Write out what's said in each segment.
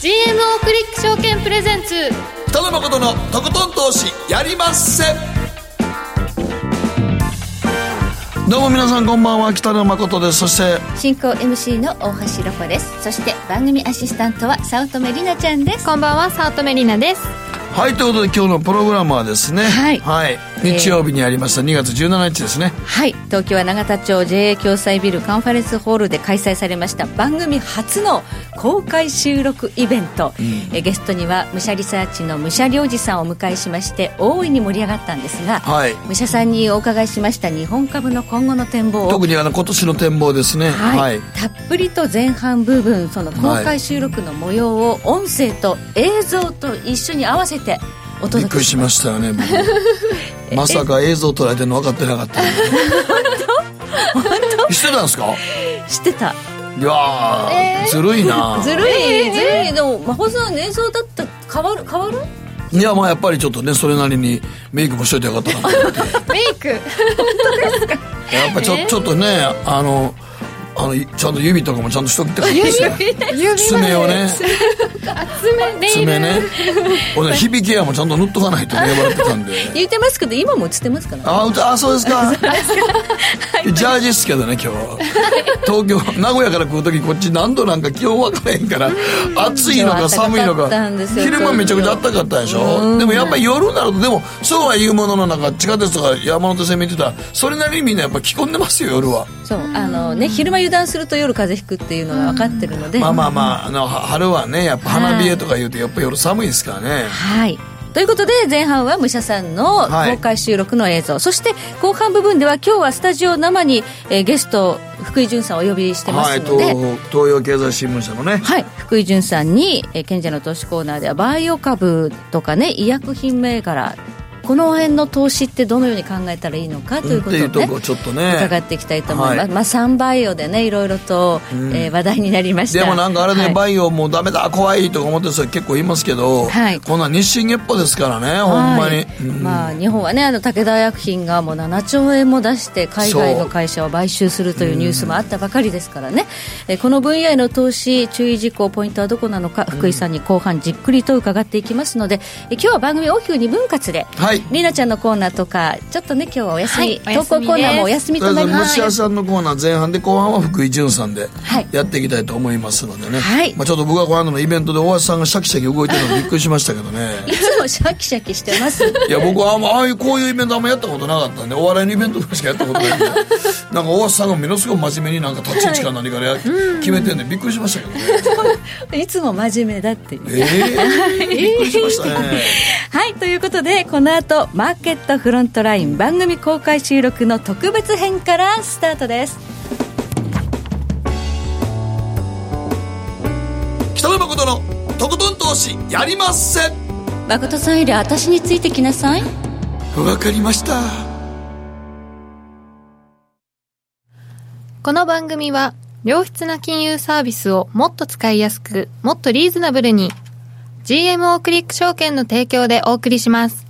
GMO クリック証券プレゼンツ。北野誠のとことん投資やりまっせ。どうも皆さんこんばんは。北野誠です。そして進行 MC の大橋ロコです。そして番組アシスタントは早乙女里奈ちゃんです。こんばんは早乙女里奈ですはいということで今日のプログラムはですね。はい。はい、日曜日にありました2月17日ですね。はい。東京は永田町 JA 共済ビルカンファレンスホールで開催されました番組初の公開収録イベント、えゲストには武者リサーチの武者良二さんをお迎えしまして大いに盛り上がったんですが、はい。武者さんにお伺いしました日本株の今後の展望を。特にあの今年の展望ですね。はい、はい。たっぷりと前半部分その公開収録の模様を音声と映像と一緒に合わせておびっくりし届けしましたよね僕。まさか映像撮られてるの分かってなかったんで本当？してたんですか？知ってた。いやー、ずるいな。ずるい、ずるい。でも真帆さん映像だったら変わる？変わる？いやまあやっぱりちょっとねそれなりにメイクもしといてよかったなと思って。メイク？やっぱちょ,、ちょっとねあのあのちゃんと指とかもちゃんとしときてくださ。い指？爪をね。爪。ね。俺ね響きやもちゃんと塗っとかないとね笑ってたんで。言ってますけど今も映ってますからね。あ歌あそうですか。ジャージっすけどね今日。東京名古屋から来る時こっち何度なんか気温分からへんから暑いのか寒いのか。昼間めちゃくちゃ暖かかったでしょ？でもやっぱり夜になるとでもそうは言うもののなんか地下鉄とか山手線見てたらそれなりにみんなやっぱ着込んでますよ夜はそうあのね昼間油断すると夜風邪ひくっていうのが分かってるので、まあまあまああのは春はねやっぱ花冷えとか言うとやっぱ夜寒いですからね。はい。ということで前半は武者さんのはい。公開収録の映像、そして後半部分では今日はスタジオ生に、えーゲスト福井潤さんをお呼びしてますはいので、東東洋経済新聞社のね。はい、福井潤さんに、えー賢者の投資コーナーではバイオ株とかね医薬品銘柄この辺の投資ってどのように考えたらいいのかということをね、ちょっとね。伺っていきたいと思います、はい。まあ、サンバイオでねいろいろと、えー話題になりました。でもなんかあれではい。バイオもうダメだ怖いとか思ってる人結構いますけど、はい。こんなん日進月歩ですからねほんまに、はいうん。まあ、日本はねあの武田薬品がもう7兆円も出して海外の会社を買収するというニュースもあったばかりですからね、えこの分野への投資注意事項ポイントはどこなのか福井さんに後半じっくりと伺っていきますのでえ今日は番組大きく2分割ではいりなちゃんのコーナーとかちょっとね今日はお休み、はいお休み投稿コーナーもお休みとなります虫屋さんのコーナー前半で後半は福井潤さんではい。やっていきたいと思いますのでね、はい。まあ、ちょっと僕はこの後のイベントで大橋さんがシャキシャキ動いてるのでびっくりしましたけどね。いつもシャキシャキしてます。いや僕はあんまああいうこういうイベントあんまやったことなかったんでお笑いのイベントしかやったことないんで。なんか大橋さんがものすごく真面目になんか立ち位置か何かでや決めてんでびっくりしましたけどね。いつも真面目だっていう。ええ びっくりしましたね。はい。ということでこの後マーケットフロントライン番組公開収録の特別編からスタートです。北野誠のとことん投資やりまっせ。誠さんより私についてきなさい。わかりました。この番組は良質な金融サービスをもっと使いやすくもっとリーズナブルに GMO クリック証券の提供でお送りします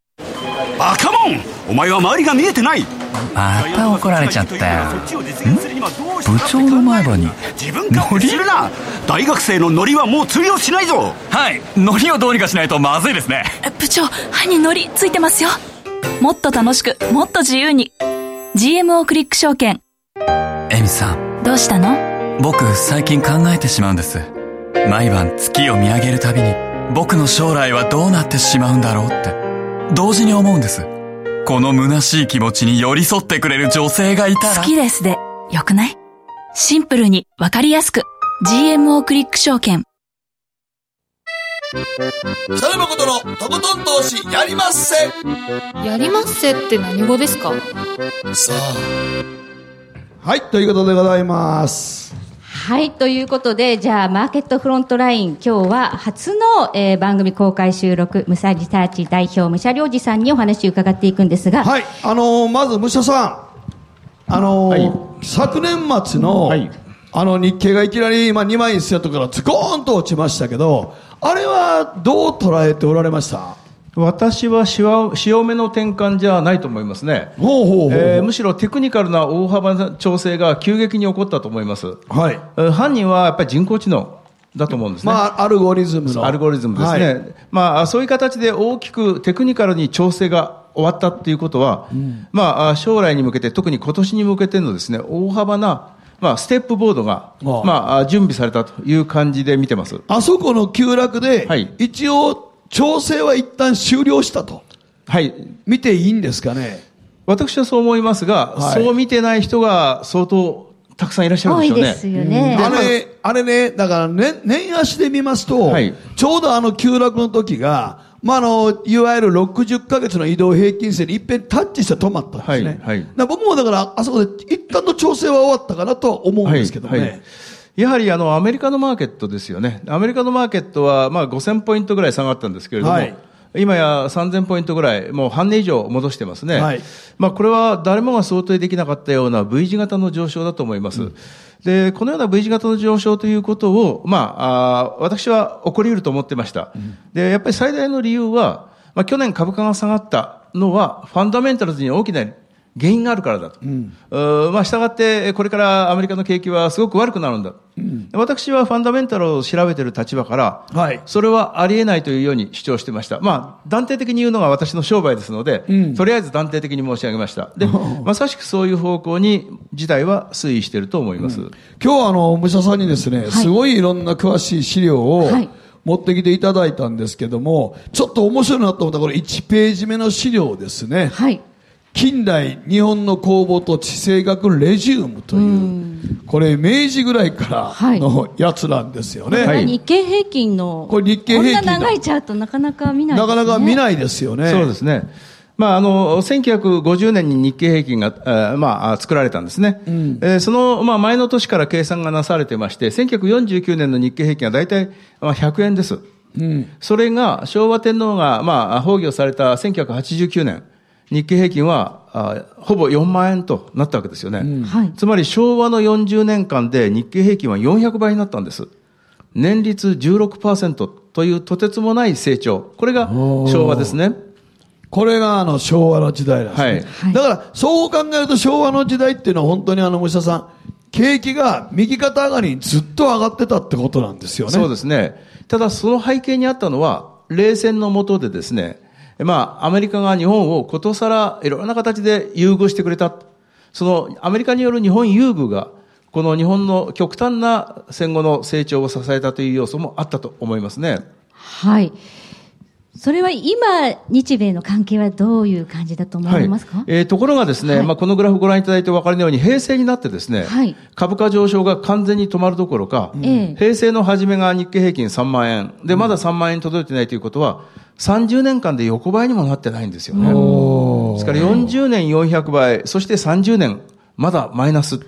バカモン。お前は周りが見えてない。また怒られちゃったよ。部長の前歯に自分勝手にするな。大学生のノリはもう通用しないぞ。はい。ノリをどうにかしないとまずいですね。部長歯にノリついてますよ。もっと楽しくもっと自由に。GMO クリック証券。エミさん。どうしたの？僕最近考えてしまうんです。毎晩月を見上げるたびに僕の将来はどうなってしまうんだろうって同時に思うんです。この虚しい気持ちに寄り添ってくれる女性がいたら。好きですでよくない？シンプルにわかりやすく。GMO クリック証券。北野誠のとことん投資やりまっせ。やりまっせって何語ですか？さあ。はい、ということでございます。はい。ということで、じゃあ、マーケットフロントライン、今日は初の、えー番組公開収録、ムサリサーチ代表、武者良二さんにお話を伺っていくんですが、はい、あのーまず武者さん、あのー昨年末の、あの日経がいきなり、まあ、2万1000円とからズコーンと落ちましたけど、あれはどう捉えておられました？私は潮潮目の転換じゃないと思いますね。ほうほうほうえーむしろテクニカルな大幅な調整が急激に起こったと思います。はい。えー犯人はやっぱり人工知能だと思うんですね。まあ、アルゴリズムの。アルゴリズムですね。はいまあ、そういう形で大きくテクニカルに調整が終わったっていうことは、まあ、将来に向けて、特に今年に向けてのですね、大幅な、まあ、ステップボードが、まあ、準備されたという感じで見てます。あそこの急落で、一応、調整は一旦終了したと。はい。見ていいんですかね？私はそう思いますが、はいそう見てない人が相当たくさんいらっしゃるんでしょうね。あれ、あれね、だから年、年足で見ますと、ちょうどあの急落の時が、まあ、あの、いわゆる60ヶ月の移動平均線に一遍タッチして止まったんですね。はい。だから僕もだから、あそこで一旦の調整は終わったかなとは思うんですけどね。はいはいやはりあのアメリカのマーケットですよね。アメリカのマーケットはまあ5000ポイントぐらい下がったんですけれども、はい今や3000ポイントぐらい、もう半年以上戻してますね。はいまあこれは誰もが想定できなかったような V 字型の上昇だと思います。で、このような V 字型の上昇ということを、まあ、あー私は起こり得ると思ってました。で、やっぱり最大の理由は、まあ去年株価が下がったのは、ファンダメンタルズに大きな原因があるからだと。うーまあ、従って、これからアメリカの景気はすごく悪くなるんだ。私はファンダメンタルを調べている立場から、それはありえないというように主張してました。まあ、断定的に言うのが私の商売ですので、とりあえず断定的に申し上げました。で、まさしくそういう方向に事態は推移していると思います。今日はあの、武者さんにですね、すごいいろんな詳しい資料を、持ってきていただいたんですけども、ちょっと面白いなと思ったこれ1ページ目の資料ですね。近代日本の公募と地政学レジウムという、これ明治ぐらいからのやつなんですよね。これが日経平均の、これ日経平均だこんな長いチャートなかなか見ないですね。なかなか見ないですよね。そうですね。まあ、あの、1950年に日経平均が、えーまあ、作られたんですね。えーその、まあ、前の年から計算がなされてまして、1949年の日経平均は大体、まあ、100円です。それが、昭和天皇が、まあ、崩御された1989年、日経平均は、あほぼ4万円となったわけですよね。はい。つまり昭和の40年間で日経平均は400倍になったんです。年率16%というとてつもない成長。これが昭和ですね。これがあの昭和の時代なんですね。だから、そう考えると昭和の時代っていうのは本当にあの、虫田さん、景気が右肩上がりにずっと上がってたってことなんですよね。そうですね。ただその背景にあったのは、冷戦の下でですね、まあ、アメリカが日本をことさらいろんな形で優遇してくれた。そのアメリカによる日本優遇が、この日本の極端な戦後の成長を支えたという要素もあったと思いますね。はい。それは今、日米の関係はどういう感じだと思われますか、えーところがですね、まあ、このグラフご覧いただいてお分かりのように、平成になってですね、はい。株価上昇が完全に止まるどころか、ええ。平成の初めが日経平均3万円、で、まだ3万円届いてないということは、30年間で横ばいにもなってないんですよね。ですから40年400倍、そして30年、まだマイナス。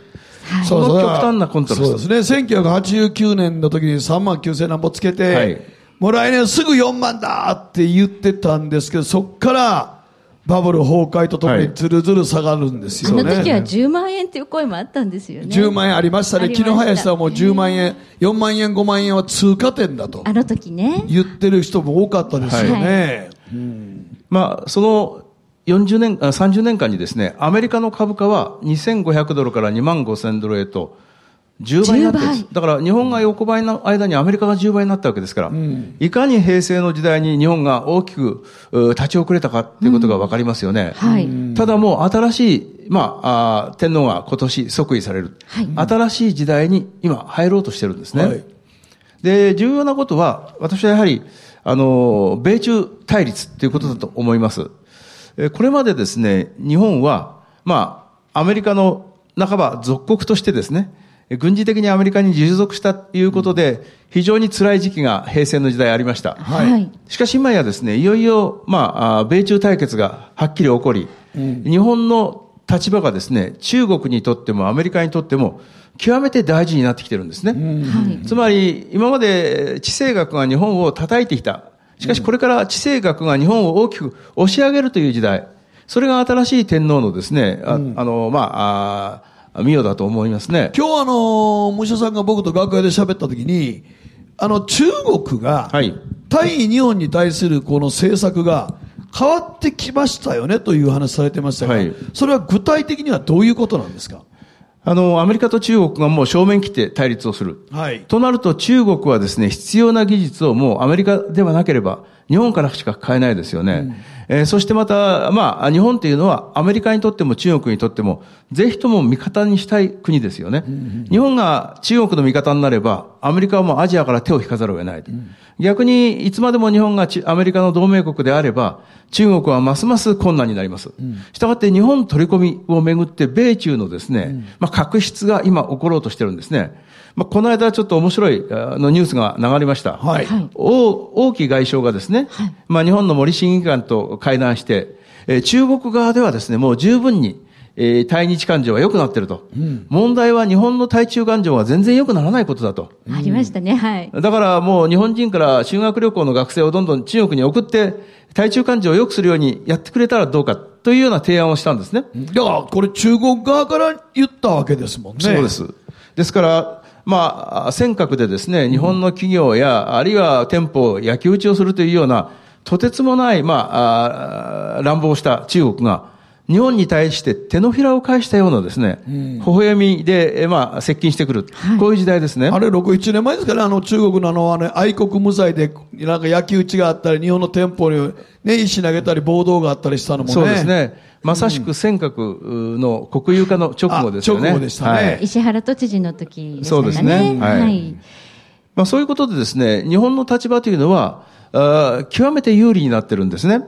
その極端なコントラスト。そうですね。1989年の時に3万9000何ぼつけて、はいもう来年すぐ4万だって言ってたんですけど、そっからバブル崩壊とともにずるずる下がるんですあよね。の時は10万円っていう声もあったんですよね。10万円ありましたね。ありました昨日林さんはもう10万円、4万円、5万円は通過点だとあの時ね。言ってる人も多かったですよね。まあ、その40年、あ30年間にですね、アメリカの株価は2500ドルから2万5000ドルへと、10倍になって。だから日本が横ばいの間にアメリカが10倍になったわけですから、いかに平成の時代に日本が大きくう立ち遅れたかっていうことがわかりますよね。はい。ただもう新しい、まあ、あー天皇が今年即位される、新しい時代に今入ろうとしてるんですね。で、重要なことは、私はやはり、あの、米中対立っていうことだと思います。えーこれまでですね、日本は、まあ、アメリカの半ば属国としてですね、えー軍事的にアメリカに従属したということで、非常に辛い時期が平成の時代ありました。はい。しかし今やですね、いよいよ、まあ、米中対決がはっきり起こり、日本の立場がですね、中国にとってもアメリカにとっても、極めて大事になってきてるんですね。つまり、今まで地政学が日本を叩いてきた。しかしこれから地政学が日本を大きく押し上げるという時代。それが新しい天皇のですね、あ,、あの、まあ、あ御代だと思いますね。今日あの、武者さんが僕と楽屋で喋った時に、あの、中国が、対日本に対するこの政策が変わってきましたよねという話されてましたが、はい、それは具体的にはどういうことなんですか？あの、アメリカと中国がもう正面切って対立をする。はい。となると中国はですね、必要な技術をもうアメリカではなければ、日本からしか買えないですよね。うんえー、そしてまた、まあ、日本というのはアメリカにとっても中国にとっても、ぜひとも味方にしたい国ですよね。日本が中国の味方になれば、アメリカはもうアジアから手を引かざるを得ない。うん、逆に、いつまでも日本がアメリカの同盟国であれば、中国はますます困難になります。したがって日本取り込みをめぐって、米中のですね、うん、まあ、確執が今起ころうとしてるんですね。まあ、この間ちょっと面白いあのニュースが流れました。はい。王毅外相がですね、はい、まあ、日本の森審議官と会談して、えー、中国側ではですね、もう十分に、えー、対日感情は良くなってると、うん、問題は日本の対中感情が全然良くならないことだと。ありましたね、はい。だからもう日本人から修学旅行の学生をどんどん中国に送って、対中感情を良くするようにやってくれたらどうかというような提案をしたんですね。だからこれ中国側から言ったわけですもんね。そうです。ですから、まあ、尖閣でですね、日本の企業や、あるいは店舗を焼き討ちをするというような、とてつもない、まあ、乱暴した中国が、日本に対して手のひらを返したようなですね、うん、微笑みで、まあ、接近してくる、はい、こういう時代ですね。あれ、6、1年前ですかね、あの、中国のあの、あの愛国無罪で、なんか焼き討ちがあったり、日本の店舗に、ね、石投げたり、暴動があったりしたのもね。そうですね。まさしく尖閣の国有化の直後ですよね。直後でしたね、はい。石原都知事の時ですね。そうですね。はい。はい、まあそういうことでですね、日本の立場というのは、あ極めて有利になってるんですね。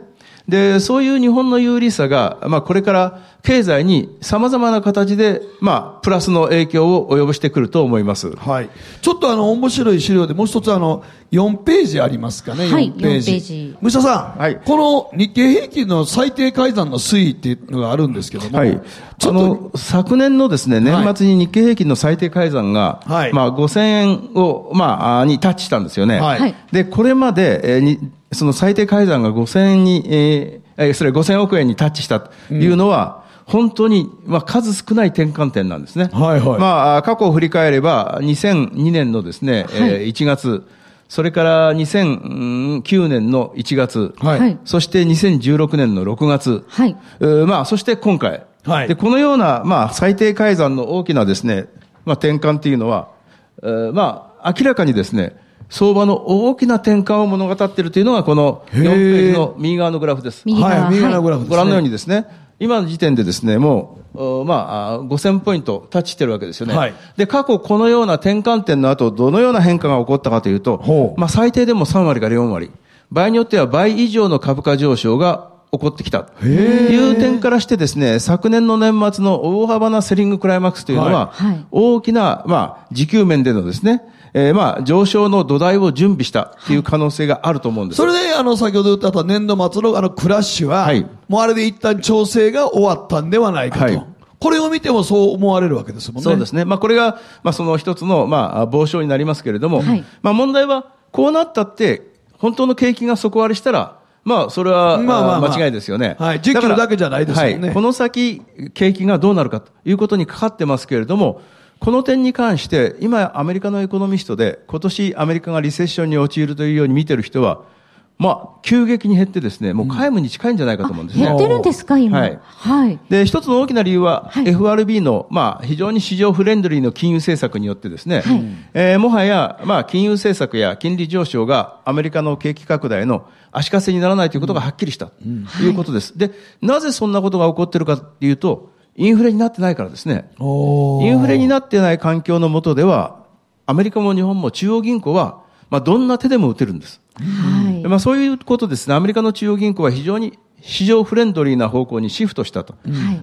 で、そういう日本の有利さが、まあこれから経済に様々な形で、まあ、プラスの影響を及ぼしてくると思います。はい。ちょっとあの、面白い資料でもう一つあの、4ページありますかね、はい、4ページ。ページ武者さん、はい、この日経平均の最低改ざんの推移っていうのがあるんですけども、はい。ちょっと、昨年のですね、年末に日経平均の最低改ざんが、はい、まあ、5000円を、まあ、にタッチしたんですよね。はい。で、これまで、えー、に、その最低改ざんが5000円に、えー、それ5000億円にタッチしたというのは、うん本当に、まあ、数少ない転換点なんですね。はいはい。まあ、過去を振り返れば、2002年のですね、はい、えー、1月、それから2009年の1月、はい、そして2016年の6月、はい、まあ、そして今回、はい、でこのような、まあ、最低改ざんの大きなですね、まあ、転換というのは、えー、まあ、明らかにですね、相場の大きな転換を物語っているというのが、この4ページの右側のグラフです。右側、はい、右側のグラフです、ね、ご覧のようにですね、今の時点でですね、もう、まあ、5000ポイントタッチしてるわけですよね。はい、で、過去このような転換点の後、どのような変化が起こったかというと、まあ、最低でも3割から4割。場合によっては倍以上の株価上昇が起こってきた。という点からしてですね、昨年の年末の大幅なセリングクライマックスというのは、はい、大きな、まあ、時給面でのですね、えー、まあ、上昇の土台を準備したっていう可能性があると思うんです。それで、あの、先ほど言った年度末のあのクラッシュは、はい、もうあれで一旦調整が終わったんではないかと。はいこれを見てもそう思われるわけですもんね。そうですね。まあこれが、まあその一つの、まあ、防止になりますけれども、はい、まあ問題は、こうなったって、本当の景気が底割れしたら、まあ、それは、まあまあ、まあ、間違いですよね。はい。10キロだけじゃないですよね。はい。この先、景気がどうなるかということにかかってますけれども、この点に関して、今アメリカのエコノミストで、今年アメリカがリセッションに陥るというように見てる人は、まあ、急激に減ってですね、もう皆無に近いんじゃないかと思うんですね。減ってるんですか、今？はい。はい。で、一つの大きな理由は、はい、FRB の、まあ、非常に市場フレンドリーの金融政策によってですね、はい、えー、もはや、まあ、金融政策や金利上昇がアメリカの景気拡大の足かせにならないということがはっきりした、ということです。で、なぜそんなことが起こっているかというと、インフレになってないからですね。インフレになってない環境の下では、アメリカも日本も中央銀行は、まあ、どんな手でも打てるんです。はい。まあ、そういうことですね。アメリカの中央銀行は非常に市場フレンドリーな方向にシフトしたと。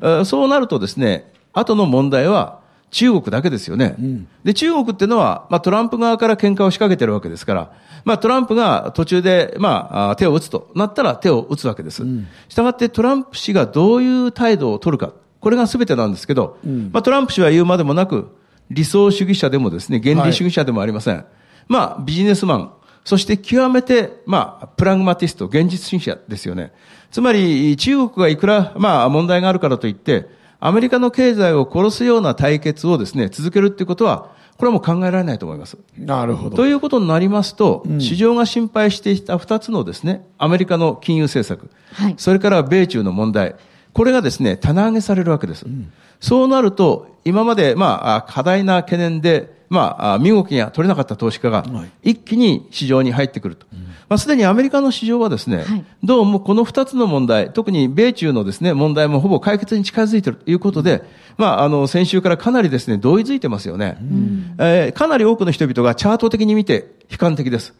はい、そうなるとですね、後の問題は、中国だけですよね。うん、で、中国っていうのは、まあ、トランプ側から喧嘩を仕掛けてるわけですから、まあ、トランプが途中で、まあ、手を打つとなったら手を打つわけです。したがってトランプ氏がどういう態度を取るか。これが全てなんですけど、うん、まあ、トランプ氏は言うまでもなく、理想主義者でもですね、原理主義者でもありません。はい、まあ、ビジネスマン、そして極めて、まあ、プラグマティスト、現実主義者ですよね。つまり、中国がいくら、まあ、問題があるからといって、アメリカの経済を殺すような対決をですね、続けるっていうことは、これはもう考えられないと思います。なるほど。ということになりますと、うん、市場が心配していた二つのですね、アメリカの金融政策、はい、それから米中の問題、これがですね、棚上げされるわけです。うん、そうなると、今まで、まあ、課題な懸念で、まあ、身動きが取れなかった投資家が、一気に市場に入ってくると。はい、まあ、すでにアメリカの市場はですね、はい、どうもこの二つの問題、特に米中のですね、問題もほぼ解決に近づいているということで、まあ、あの、先週からかなりですね、同意づいてますよね。うん、えー、かなり多くの人々がチャート的に見て悲観的です。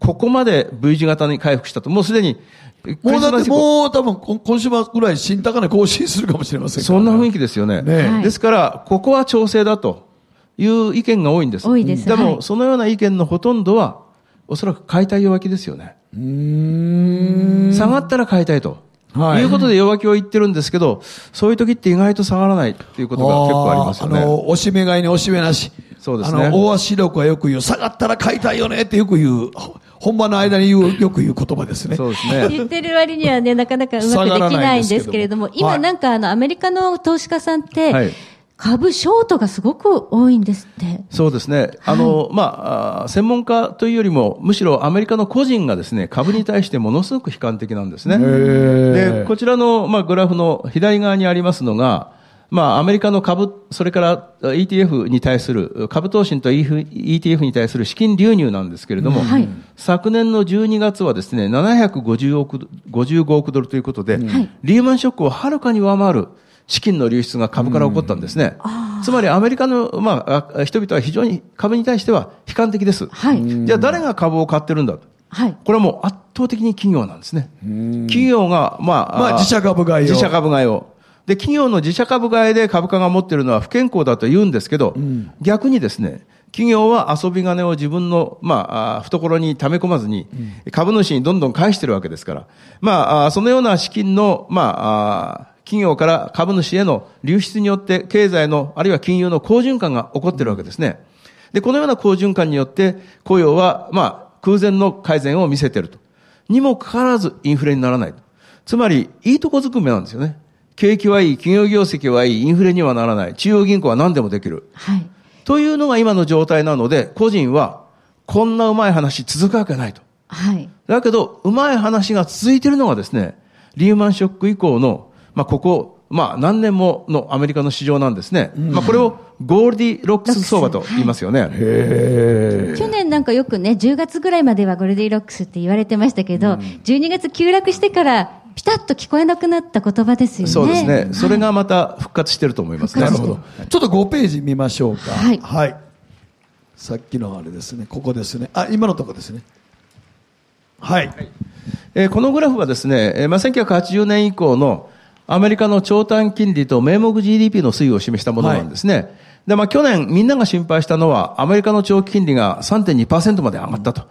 ここまで V 字型に回復したと、もうすでに、もうだってもう多分今週末ぐらい新高値更新するかもしれません、ね、そんな雰囲気ですよね。ねですから、ここは調整だという意見が多いんです。多いです。でも、はい、そのような意見のほとんどは、おそらく買いたい弱気ですよね。下がったら買いたいと。はい、いうことで弱気を言ってるんですけど、そういう時って意外と下がらないっていうことが結構ありますよね。あの、押し目買いに押し目なし。そうですね。あの、大足力はよく言う、下がったら買いたいよねってよく言う、本番の間に言う、よく言う言葉ですね。そうですね。言ってる割にはね、なかなかうまくできないんですけれども、今なんかあの、アメリカの投資家さんって、はい株ショートがすごく多いんですって。そうですね。あの、はい、まあ、専門家というよりも、むしろアメリカの個人がですね、株に対してものすごく悲観的なんですね。で、こちらの、まあ、グラフの左側にありますのが、まあ、アメリカの株、それから ETF に対する、株投資と ETF に対する資金流入なんですけれども、はい、昨年の12月はですね、750億、55億ドルということで、はい、リーマンショックをはるかに上回る資金の流出が株から起こったんですね。つまりアメリカの、まあ、人々は非常に株に対しては悲観的です。はい、じゃあ誰が株を買ってるんだと。はい、これはもう圧倒的に企業なんですね。企業が、まあ、まあ、自社株買いを。自社株買いを。で、企業の自社株買いで株価が持っているのは不健康だと言うんですけど、うん、逆にですね、企業は遊び金を自分の、まあ、懐に溜め込まずに、株主にどんどん返してるわけですから、まあ、そのような資金の、まあ、企業から株主への流出によって経済の、あるいは金融の好循環が起こっているわけですね。で、このような好循環によって雇用は、まあ、空前の改善を見せていると。にもかかわらずインフレにならない。つまり、いいとこずくめなんですよね。景気はいい、企業業績はいい、インフレにはならない、中央銀行は何でもできる。はい。というのが今の状態なので、個人は、こんなうまい話続くわけないと。はい。だけど、うまい話が続いているのがですね、リーマンショック以降のまあ、ここ、まあ、何年ものアメリカの市場なんですね。まあ、これをゴールディロックス相場と言いますよね。去年なんかよくね、10月ぐらいまではゴールディロックスって言われてましたけど、うん、12月急落してから、ピタッと聞こえなくなった言葉ですよね。そうですね。それがまた復活してると思いますね。なるほど。ちょっと5ページ見ましょうか。はい。はい。さっきのあれですね。ここですね。あ、今のとこですね。はい。はい、えー、このグラフはですね、えー、まあ、1980年以降のアメリカの長短金利と名目 GDP の推移を示したものなんですね。はい、で、まあ去年みんなが心配したのはアメリカの長期金利が3.2%まで上がったと。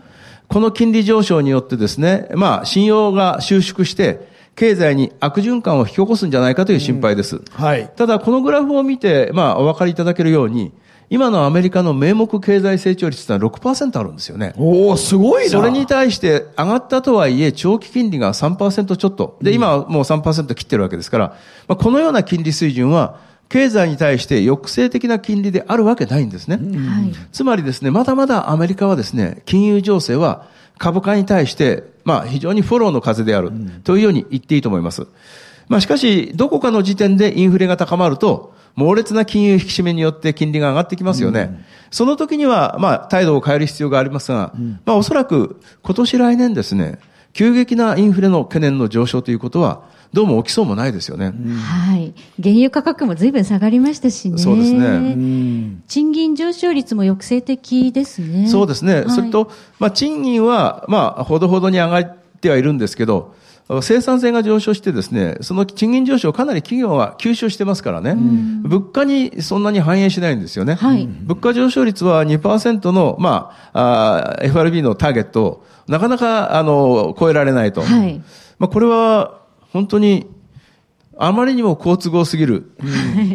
この金利上昇によってですね、まあ信用が収縮して、経済に悪循環を引き起こすんじゃないかという心配です。うん、はい。ただ、このグラフを見て、まあ、お分かりいただけるように、今のアメリカの名目経済成長率は6%あるんですよね。おおすごいな。それに対して上がったとはいえ、長期金利が3%ちょっと。で、今はもう3%切ってるわけですから、まあ、このような金利水準は、経済に対して抑制的な金利であるわけないんですね。はい、つまりですね、まだまだアメリカはですね、金融情勢は株価に対して、まあ非常にフォローの風であるというように言っていいと思います。まあしかし、どこかの時点でインフレが高まると、猛烈な金融引き締めによって金利が上がってきますよね。うん、その時には、まあ、態度を変える必要がありますが、うん、まあ、おそらく今年来年ですね、急激なインフレの懸念の上昇ということは、どうも起きそうもないですよね。うん、はい。原油価格も随分下がりましたしね。そうですね。賃金上昇率も抑制的ですね。そうですね。はい、それと、まあ、賃金は、まあ、ほどほどに上がってはいるんですけど、生産性が上昇してですね、その賃金上昇をかなり企業は吸収してますからね、物価にそんなに反映しないんですよね。はい、物価上昇率は2%の、まあ、あ FRB のターゲットをなかなか、あの、超えられないと。はい、まあ、これは、本当に、あまりにも好都合すぎる。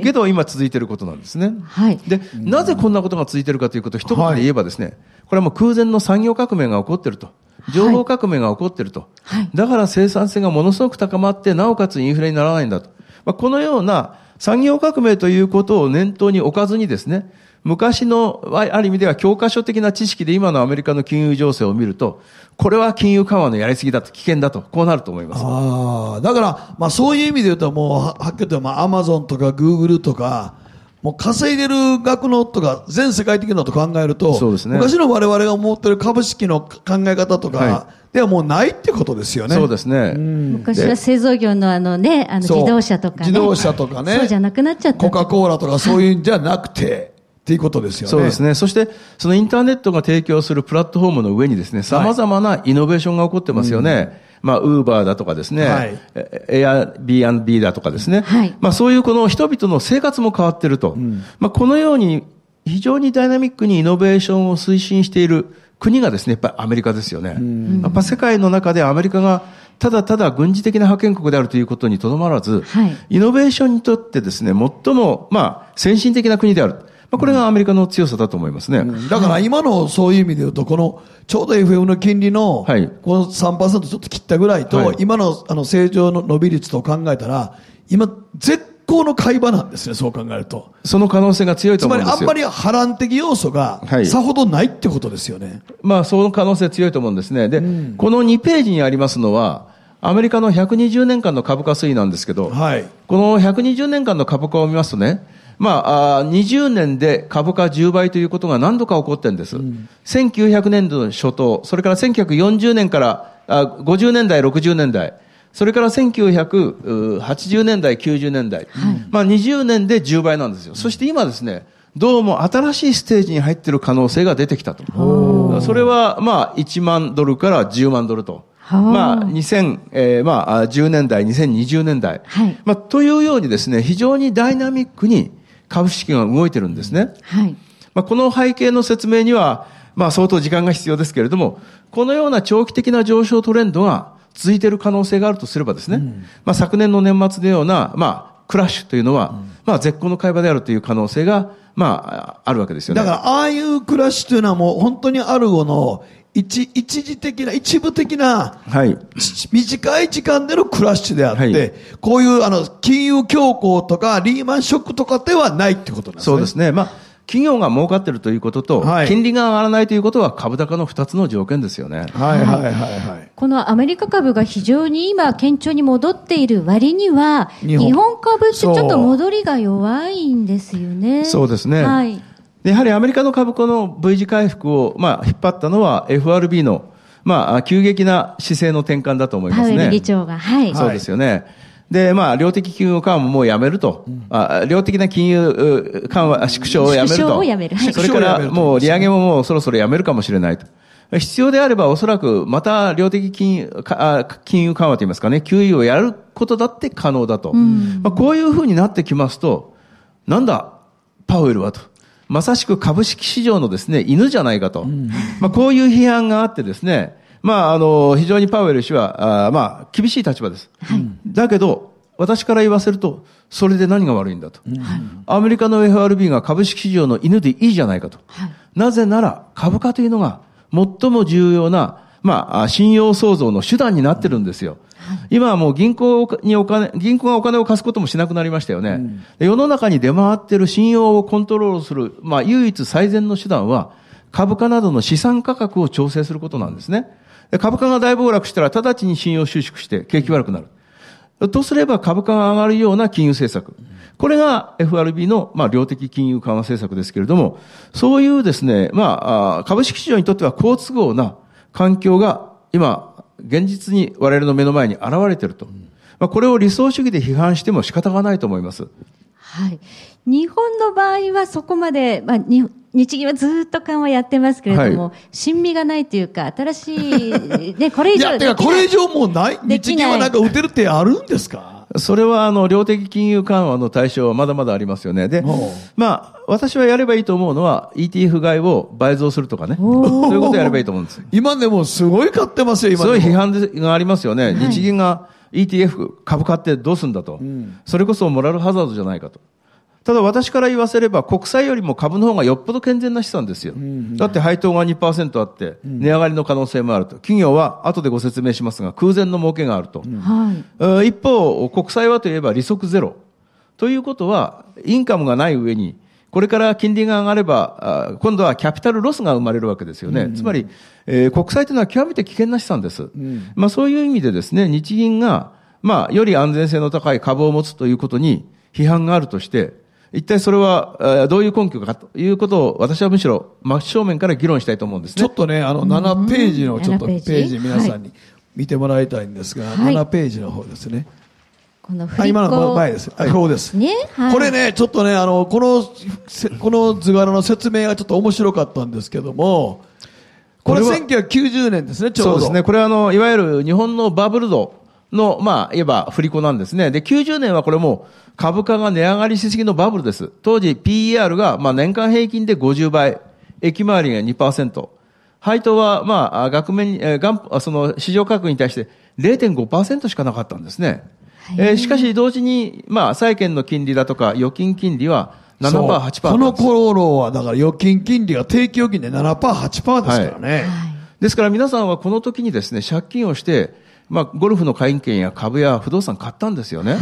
けど今続いていることなんですね。はい。で、なぜこんなことが続いているかということを一言で言えばですね、これはもう空前の産業革命が起こっていると。情報革命が起こっていると。はい、だから生産性がものすごく高まって、なおかつインフレにならないんだと。まあ、このような産業革命ということを念頭に置かずにですね、昔の、ある意味では教科書的な知識で今のアメリカの金融情勢を見ると、これは金融緩和のやりすぎだと、危険だと、こうなると思います。ああ、だから、まあそういう意味で言うと、もう、はっきり言って、まあアマゾンとかグーグルとか、もう稼いでる額のとか、全世界的なと考えると、そうですね、昔の我々が思ってる株式の考え方とか、ではもうないってことですよね。そうですね。昔は製造業のあのね、あの自動車とかね。自動車とかね。そうじゃなくなっちゃった。コカ・コーラとかそういうんじゃなくて、っていうことですよね。そうですね。そして、そのインターネットが提供するプラットフォームの上にですね、様々なイノベーションが起こってますよね。はいうん、まあ、ウーバーだとかですね、はい、エア B&B だとかですね。はい、まあ、そういうこの人々の生活も変わってると。うん、まあ、このように非常にダイナミックにイノベーションを推進している国がですね、やっぱりアメリカですよね。うん、やっぱ世界の中でアメリカがただただ軍事的な覇権国であるということにとどまらず、はい、イノベーションにとってですね、最も、まあ、先進的な国である。まあ、これがアメリカの強さだと思いますね。だから今のそういう意味で言うと、このちょうど FM の金利の、この3%ちょっと切ったぐらいと、今のあの正常の伸び率と考えたら、今、絶好の買い場なんですね、そう考えると。その可能性が強いと思うんですよ。つまりあんまり波乱的要素が、さほどないってことですよね。まあ、その可能性強いと思うんですね。で、うん、この2ページにありますのは、アメリカの120年間の株価推移なんですけど、はい、この120年間の株価を見ますとね、まあ、あ20年で株価10倍ということが何度か起こってるんです。うん、1900年度の初頭、それから1940年からあ50年代、60年代、それから1980年代、90年代、はい、まあ20年で10倍なんですよ。そして今ですね、どうも新しいステージに入っている可能性が出てきたと。それはまあ1万ドルから10万ドルと。まあ、2000、えー、まあ、10年代、2020年代。はい。まあ、というようにですね、非常にダイナミックに株式が動いてるんですね。はい。まあ、この背景の説明には、まあ、相当時間が必要ですけれども、このような長期的な上昇トレンドが続いている可能性があるとすればですね、うん、まあ、昨年の年末のような、まあ、クラッシュというのは、うん、まあ、絶好の会話であるという可能性が、まあ、あるわけですよね。だから、ああいうクラッシュというのはもう本当にある後の一一時的な、一部的な、はい、短い時間でのクラッシュであって、はい、こういうあの金融恐慌とかリーマンショックとかではないってことなんですね。そうですね。まあ企業が儲かってるということと、はい、金利が上がらないということは株高の2つの条件ですよね。はいはいはいはい。このアメリカ株が非常に今堅調に戻っている割には、日本株ってちょっと戻りが弱いんですよね。そうですね。はい。やはりアメリカの株価の V 字回復を、まあ、引っ張ったのは FRB の、まあ、急激な姿勢の転換だと思いますね。パウエル議長が。はい。そうですよね。で、まあ、量的金融緩和ももうやめると。うん、あ量的な金融緩和、縮小をやめると。縮小をやめる。はい、それから、もう利上げももうそろそろやめるかもしれないと。必要であればおそらくまた量的金融金融緩和といいますかね、QE をやることだって可能だと。うん、まあ、こういうふうになってきますと、なんだ、パウエルはと。まさしく株式市場のですね、犬じゃないかと。うん、まあ、こういう批判があってですね、まあ、あの、非常にパウエル氏は、あまあ、厳しい立場です。はい、だけど、私から言わせると、それで何が悪いんだと。はい、アメリカの FRB が株式市場の犬でいいじゃないかと。はい、なぜなら、株価というのが最も重要な、まあ、信用創造の手段になってるんですよ。今はもう銀行にお金、銀行がお金を貸すこともしなくなりましたよね。うん、世の中に出回っている信用をコントロールする、まあ、唯一最善の手段は、株価などの資産価格を調整することなんですね。株価が大暴落したら直ちに信用収縮して景気悪くなる。とすれば株価が上がるような金融政策。これが FRB の、まあ、量的金融緩和政策ですけれども、そういうですね、まあ、株式市場にとっては好都合な環境が今、現実に我々の目の前に現れていると。まあ、これを理想主義で批判しても仕方がないと思います。はい。日本の場合はそこまで、まあ、日銀はずっと緩和やってますけれども、はい、親身がないというか、新しい、ね、これ以上いや、てかこれ以上もうない、日銀はなんか打てるってあるんですか？それは、あの、量的金融緩和の対象はまだまだありますよね。で、まあ、私はやればいいと思うのは、ETF 買いを倍増するとかね。そういうことをやればいいと思うんです。今でもすごい買ってますよ、今すごい批判がありますよね。日銀が、ETF 株買ってどうすんだと。それこそモラルハザードじゃないかと。ただ私から言わせれば国債よりも株の方がよっぽど健全な資産ですよ。だって配当が2%あって、値上がりの可能性もあると。企業は後でご説明しますが空前の儲けがあると。はい。えー一方、国債はといえば利息ゼロ。ということは、インカムがない上に、これから金利が上がれば、今度はキャピタルロスが生まれるわけですよね。つまり、えー国債というのは極めて危険な資産です。まあそういう意味でですね、日銀が、まあ、より安全性の高い株を持つということに批判があるとして、一体それは、えーどういう根拠かということを、私はむしろ真正面から議論したいと思うんですね。ちょっとね、あの、7ページのちょっと7ページ皆さんに見てもらいたいんですが、はい7ページの方ですね。この振りあ今の子前です。はい、です。ね、はい。これね、ちょっとね、あの、この、せこの図柄の説明がちょっと面白かったんですけども、これこれは1990年ですね、ちょうど。そうですね。これはあの、いわゆる日本のバブル度の、まあ、言えば振り子なんですね。で、90年はこれもう株価が値上がりしすぎのバブルです。当時 PER が、まあ、年間平均で50倍、駅回りが2%。配当は、まああ、額面に、えーその市場価格に対して0.5%しかなかったんですね。えーしかし同時に、まあ、債券の金利だとか預金金利は7%、そう8%この頃は、だから預金金利が定期預金で7%、8%ですからね。ですから皆さんはこの時にですね、借金をして、まあ、ゴルフの会員権や株や不動産買ったんですよね。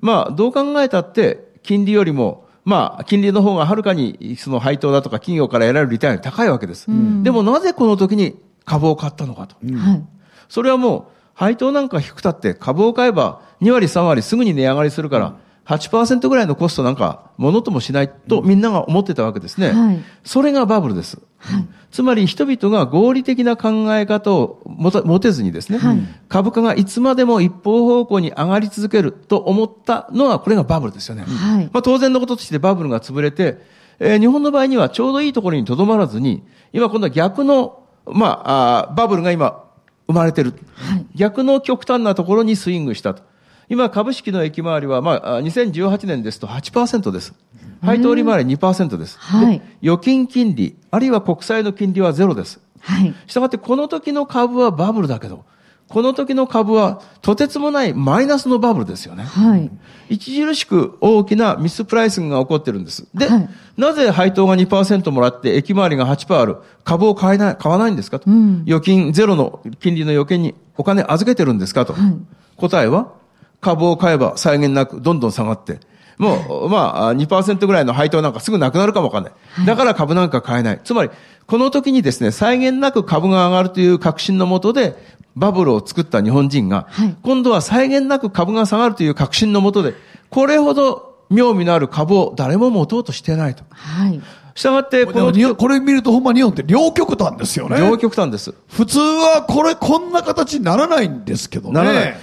まあ、どう考えたって、金利よりも、まあ、金利の方がはるかに、その配当だとか企業から得られるリターンが高いわけです。でもなぜこの時に株を買ったのかと。はい。それはもう、配当なんか低くたって株を買えば2割3割すぐに値上がりするから、8%ぐらいのコストなんか、ものともしないとみんなが思ってたわけですね。はい。それがバブルです。つまり人々が合理的な考え方を持てずにですね、株価がいつまでも一方方向に上がり続けると思ったのは、これがバブルですよね。はい。まあ、当然のこととしてバブルが潰れて、えー日本の場合にはちょうどいいところにとどまらずに、今今度は逆の、まあ、あーバブルが今生まれてる、逆の極端なところにスイングしたと。今、株式の駅回りは、まあ、あ2018年ですと8%です。配当利回り2%です。はいで預金金利、あるいは国債の金利はゼロです。はい。したがって、この時の株はバブルだけど、この時の株はとてつもないマイナスのバブルですよね。はい。著しく大きなミスプライスが起こってるんです。で、はいなぜ配当が2%もらって駅回りが8%ある株を買えない、買わないんですかと。預金ゼロの金利の預金にお金預けてるんですかと。答えは、株を買えば際限なくどんどん下がって、もう、まあ、2%ぐらいの配当なんかすぐなくなるかもわかんない。だから株なんか買えない。つまり、この時にですね、際限なく株が上がるという確信のもとで、バブルを作った日本人が、今度は際限なく株が下がるという確信のもとで、これほど妙味のある株を誰も持とうとしてないと。はい。したがって、このこれ見るとほんま日本って両極端ですよね。両極端です。普通はこれこんな形にならないんですけどね。ならない。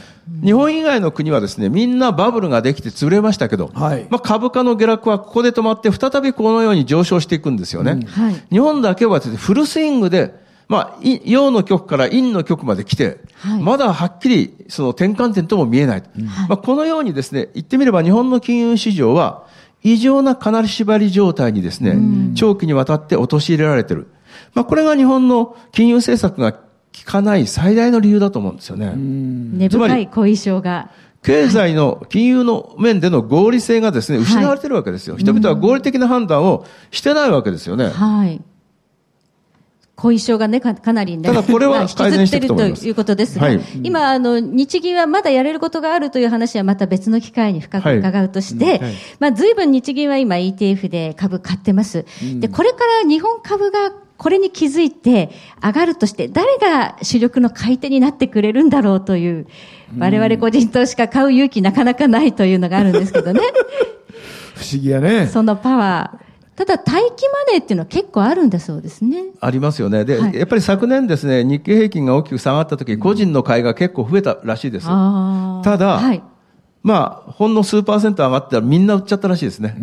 日本以外の国はですね、みんなバブルができて潰れましたけど、はいまあ株価の下落はここで止まって、再びこのように上昇していくんですよね。はい。日本だけはですね、フルスイングで、まあ、い陽の極から陰の極まで来て、はいまだはっきりその転換点とも見えない。まあ、このようにですね、言ってみれば日本の金融市場は異常な金縛り状態にですね、長期にわたって陥れられてる。まあ、これが日本の金融政策が効かない最大の理由だと思うんですよね。根つまり深い後遺症が。経済の金融の面での合理性がですね、失われてるわけですよ。人々は合理的な判断をしてないわけですよね。はい。後遺症がね、かかなりね、ただこれはまあ引きずってるといますいうことですが、はい今、あの、日銀はまだやれることがあるという話はまた別の機会に深く伺うとして、はいうんはいまあ、随分日銀は今 ETF で株買ってます。で、これから日本株がこれに気づいて上がるとして、誰が主力の買い手になってくれるんだろうという、我々個人投資家買う勇気なかなかないというのがあるんですけどね。不思議やね。そのパワー。ただ、待機マネーっていうのは結構あるんだそうですね。ありますよね。で、はいやっぱり昨年ですね、日経平均が大きく下がった時、個人の買いが結構増えたらしいです。ただ、はい。まあ、ほんの数パーセント上がったらみんな売っちゃったらしいですね。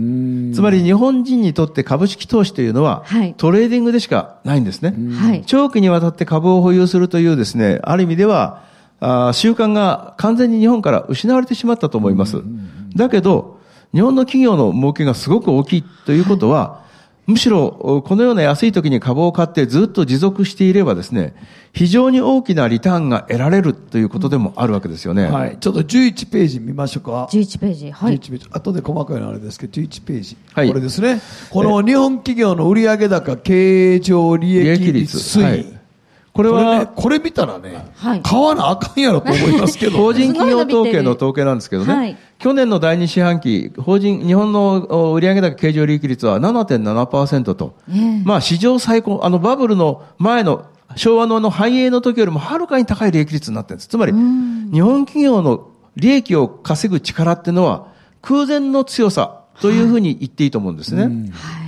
つまり日本人にとって株式投資というのは、はいトレーディングでしかないんですね。はい。長期にわたって株を保有するというですね、ある意味では、あー習慣が完全に日本から失われてしまったと思います。だけど、日本の企業の儲けがすごく大きいということは、むしろ、このような安い時に株を買ってずっと持続していればですね、非常に大きなリターンが得られるということでもあるわけですよね。はい。ちょっと11ページ見ましょうか。11ページ。はい。11ページ。後で細かいのあれですけど、11ページ。はいこれですね。この日本企業の売上高経常利益率推移。はいこれは、ね、これ見たらね、はい買わなあかんやろと思いますけど、法人企業統計の統計なんですけどね、はい去年の第二四半期、法人、日本のお売上高経常利益率は7.7%と、まあ史上最高、あのバブルの前の昭和のあの繁栄の時よりもはるかに高い利益率になってるんです。つまり、日本企業の利益を稼ぐ力っていうのは空前の強さというふうに言っていいと思うんですね。はい。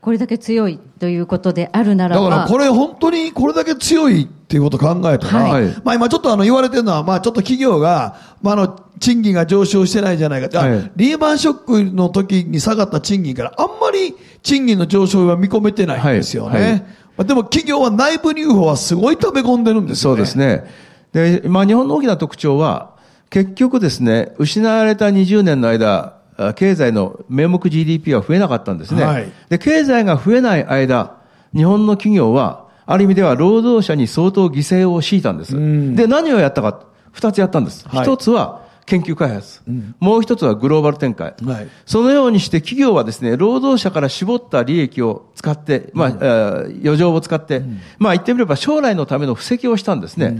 これだけ強いということであるならば。だからこれ本当にこれだけ強いっていうことを考えたら、はいまあ今ちょっとあの言われてるのは、まあちょっと企業が、まああの、賃金が上昇してないじゃないかはいリーマンショックの時に下がった賃金からあんまり賃金の上昇は見込めてないんですよね。はいはいまあでも企業は内部留保はすごい溜め込んでるんですよね。そうですね。で、まあ日本の大きな特徴は、結局ですね、失われた20年の間、あ経済の名目 GDP は増えなかったんですね。はいで、経済が増えない間、日本の企業は、ある意味では労働者に相当犠牲を強いたんです。で、何をやったか、二つやったんです。はい一つは研究開発。もう一つはグローバル展開。はいそのようにして企業はですね、労働者から絞った利益を使って、まあ、えー余剰を使って、まあ言ってみれば将来のための布石をしたんですね。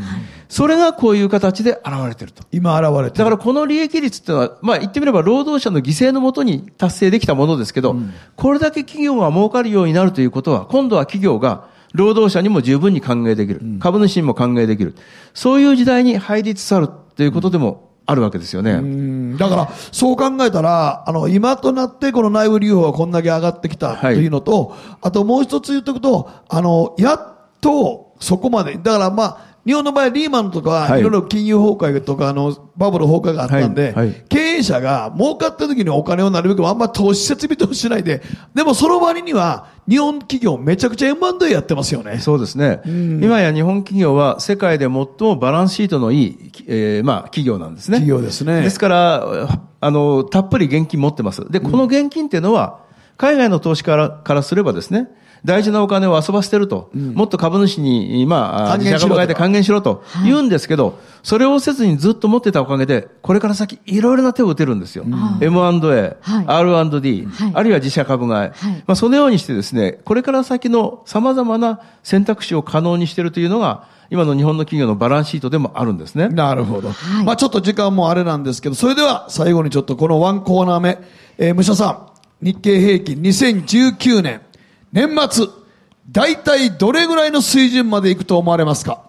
それがこういう形で現れていると。今現れてる。だからこの利益率っていうのは、まあ言ってみれば労働者の犠牲のもとに達成できたものですけど、これだけ企業が儲かるようになるということは、今度は企業が労働者にも十分に還元できる。株主にも還元できる。そういう時代に入りつつあるということでもあるわけですよね。うんだから、そう考えたら、あの、今となってこの内部留保がこんだけ上がってきたというのと、あともう一つ言っておくと、あの、やっとそこまで、だからまあ、日本の場合リーマンとか、はいいろいろ金融崩壊とか、あの、バブル崩壊があったんで、経営者が儲かった時にお金をなるべくあんま投資設備投資しないで、でもその割には、日本企業めちゃくちゃ M&A やってますよね。そうですね。今や日本企業は世界で最もバランスシートのいい、えーまあ企業なんですね。企業ですねですから、あの、たっぷり現金持ってます。で、この現金っていうのは、海外の投資家からからすればですね、大事なお金を遊ばせてると、もっと株主に、まあ、自社株買いで還元しろと言うんですけど、それをせずにずっと持ってたおかげで、これから先いろいろな手を打てるんですよ。M&A、はい。R&D、はい。あるいは自社株買い。はい。まあ、そのようにしてですね、これから先の様々な選択肢を可能にしているというのが、今の日本の企業のバランスシートでもあるんですね。なるほど。はい。まあちょっと時間もあれなんですけど、それでは最後にちょっとこのワンコーナー目、えー、武者さん、日経平均2019年、年末、大体どれぐらいの水準までいくと思われますか？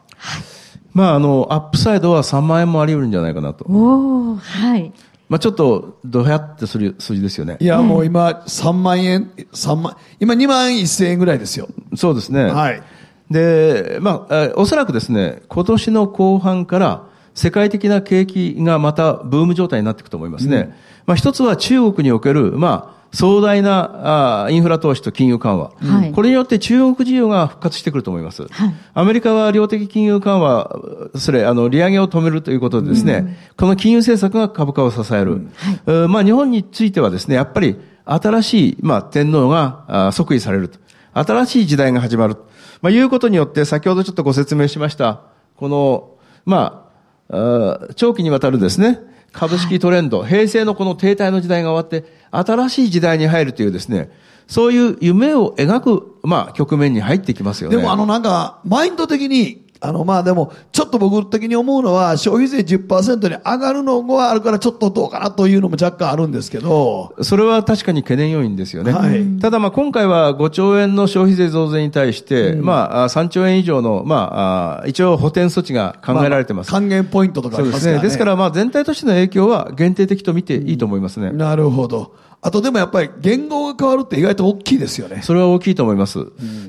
まあ、あの、アップサイドは3万円もあり得るんじゃないかなと。おー、はい。まあ、ちょっと、どやってする数字ですよねい。や、もう今、3万円、3万、今2万1000円ぐらいですよ。そうですね。はい。で、まあ、えおそらくですね、今年の後半から世界的な景気がまたブーム状態になっていくと思いますね。まあ、一つは中国における、まあ、壮大なあインフラ投資と金融緩和、はいこれによって中国需要が復活してくると思います。はいアメリカは量的金融緩和、それ、あの、利上げを止めるということでですね、この金融政策が株価を支える。えーまあ、日本についてはですね、やっぱり新しい、まあ、天皇があ即位されると。新しい時代が始まる。まあ、いうことによって、先ほどちょっとご説明しました、この、まあ、長期にわたるですね、株式トレンド、平成のこの停滞の時代が終わって、新しい時代に入るというですね、そういう夢を描く、まあ、局面に入ってきますよね。でもあのなんか、マインド的に、あのまあでも、ちょっと僕的に思うのは、消費税10%に上がるのがあるからちょっとどうかなというのも若干あるんですけど、それは確かに懸念要因ですよね。はいただまあ今回は5兆円の消費税増税に対して、まああ3兆円以上の、まああ一応補填措置が考えられてます。還元ポイントとかあそうでね。りますすね。ですからまあ全体としての影響は限定的と見ていいと思いますね。なるほど。あとでもやっぱり言語が変わるって意外と大きいですよね。それは大きいと思います。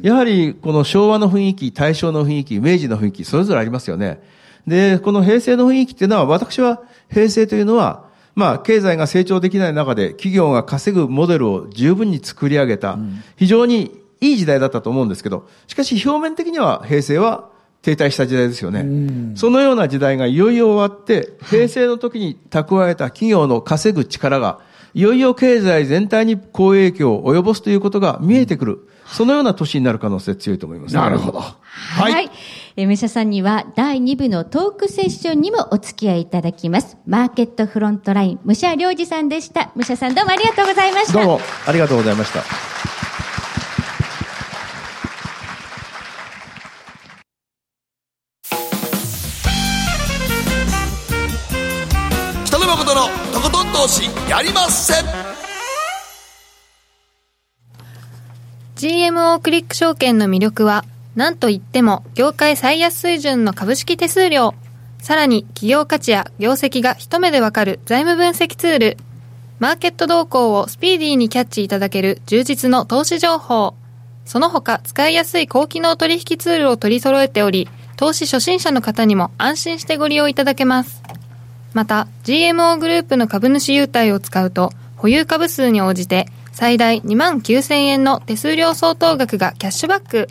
やはり、この昭和の雰囲気、大正の雰囲気、明治の雰囲気、それぞれありますよね。で、この平成の雰囲気っていうのは、私は平成というのは、まあ、経済が成長できない中で、企業が稼ぐモデルを十分に作り上げた、非常にいい時代だったと思うんですけど、しかし表面的には平成は停滞した時代ですよね。そのような時代がいよいよ終わって、平成の時に蓄えた企業の稼ぐ力が、いよいよ経済全体に好影響を及ぼすということが見えてくる。そのような年になる可能性強いと思います、なるほど。はい。はい、え武者さんには第2部のトークセッションにもお付き合いいただきます。マーケットフロントライン、武者良二さんでした。武者さんどうもありがとうございました。どうもありがとうございました。GMO クリック証券の魅力は、何といっても業界最安水準の株式手数料。さらに企業価値や業績が一目でわかる財務分析ツール。マーケット動向をスピーディーにキャッチいただける充実の投資情報。その他使いやすい高機能取引ツールを取り揃えており、投資初心者の方にも安心してご利用いただけます。また、GMO グループの株主優待を使うと、保有株数に応じて最大2万9000円の手数料相当額がキャッシュバック。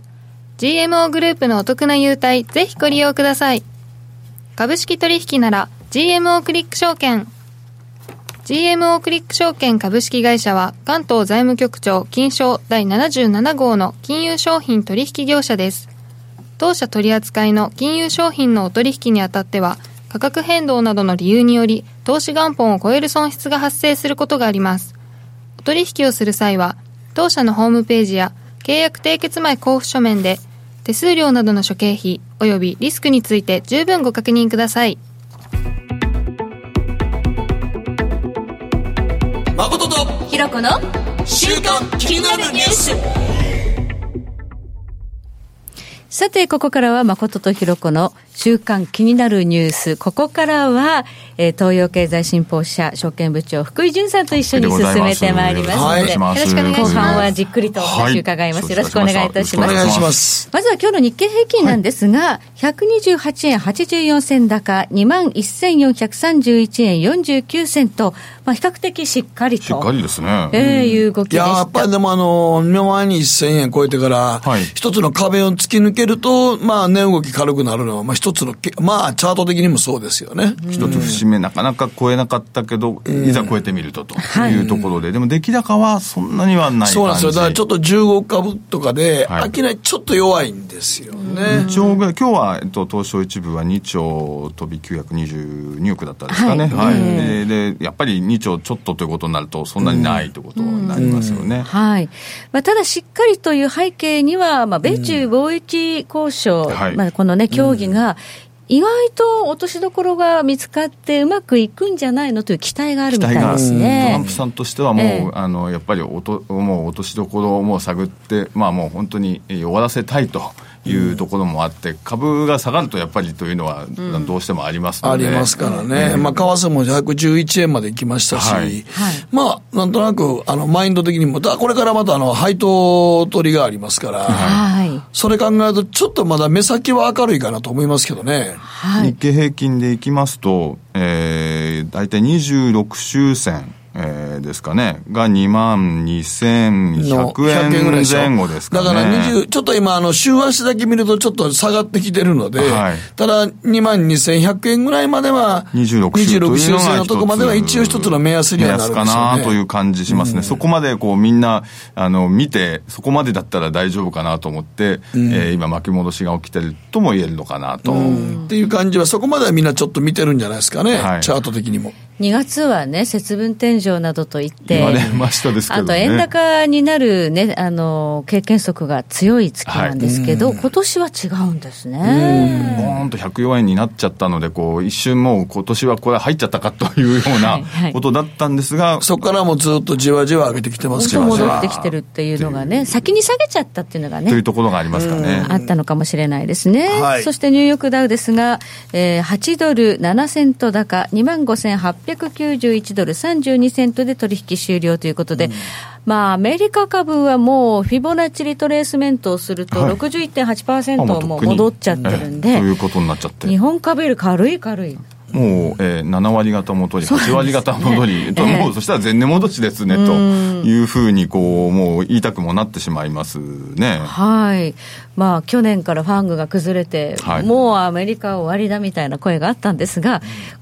GMO グループのお得な優待、ぜひご利用ください。株式取引なら GMO クリック証券。GMO クリック証券株式会社は関東財務局長金賞第77号の金融商品取引業者です。当社取扱いの金融商品のお取引にあたっては価格変動などの理由により投資元本を超える損失が発生することがあります。お取引をする際は、当社のホームページや契約締結前交付書面で、手数料などの諸経費及びリスクについて十分ご確認ください。誠とひろこの週刊気になるニュースさて、ここからは誠とひろこの週間気になるニュース。ここからは、えー、東洋経済新報社証券部長福井淳さんと一緒に進めてまいりますので、よろしくお願いします。後半はじっくりとお話伺います。はい、よろしくお願いいたします。お願いします。まずは今日の日経平均なんですが、はい、128円84銭高、21,431円49銭と、まあ、比較的しっかりと。しっかりですね。えー、いう動きでした。いや、やっぱりでもあの、目前に1000円超えてから、はい、一つの壁を突き抜けると、まあ、値動き軽くなるのは、まあ、一つの、まあ、チャート的にもそうですよね。一つ節目、なかなか超えなかったけど、いざ超えてみるとというところで、でも出来高はそんなにはないそうなんですよ。だからちょっと15株とかで、商いちょっと弱いんですよね。2兆ぐらい、今日は、えっと、東証一部は2兆飛び922億だったですかね。はい。で、やっぱり2兆ちょっとということになると、そんなにないということになりますよね。はい。まあ、ただ、しっかりという背景には、まあ、米中貿易交渉、まあ、このね、協議が、意外と落としどころが見つかってうまくいくんじゃないのという期待があるみたいですね。トランプさんとしてはもう、えー、あのやっぱりおともう落としどころをもう探ってまあもう本当に終わらせたいと。いうところもあって、株が下がるとやっぱりというのは、どうしてもありますので、うん、ありますからね、うん、まあ、為替も111円まで行きましたし、はい、まあ、なんとなく、あのマインド的にも、これからまたあの配当取りがありますから、はい、それ考えると、ちょっとまだ目先は明るいかなと思いますけどね。はい、日経平均でいきますと、えー、大体26周線。えー、ですかね、が2万2100円前後ですかね。だから20、ちょっと今、あの、週足だけ見るとちょっと下がってきてるので、はい、ただ2万2100円ぐらいまでは、26週26週線のとこまでは一応一つの目安にはなるね、目安かなという感じしますね。うん、そこまでこうみんな、あの、見て、そこまでだったら大丈夫かなと思って、うん、えー、今巻き戻しが起きてるとも言えるのかなと。うん、っていう感じは、そこまではみんなちょっと見てるんじゃないですかね、はい、チャート的にも。2月はね、節分天井などといって、言われましたですけど、ね、あと円高になるね、あの、経験則が強い月なんですけど、はい、今年は違うんですね。ボーンと104円になっちゃったので、こう、一瞬もう今年はこれ入っちゃったかというようなことだったんですが、はいはい、そこからもずっとじわじわ上げてきてますけど戻ってきてるっていうのがね、先に下げちゃったっていうのがね。というところがありますかね。あったのかもしれないですね。そしてニューヨークダウですが、えー、8ドル7セント高、2万5891 1ドル32セントで取引終了ということで、うん、まあ、アメリカ株はもう、フィボナッチリトレースメントをすると61.8%も戻っちゃってるんで、そういうことになっちゃって。日本株より軽い軽い。もう、えー、7割方戻り、8割方戻り、ね、もうそしたら前年戻しですね、というふうにこう、もう言いたくもなってしまいますね。はい。まあ、去年からファングが崩れて、はい、もうアメリカ終わりだみたいな声があったんですが、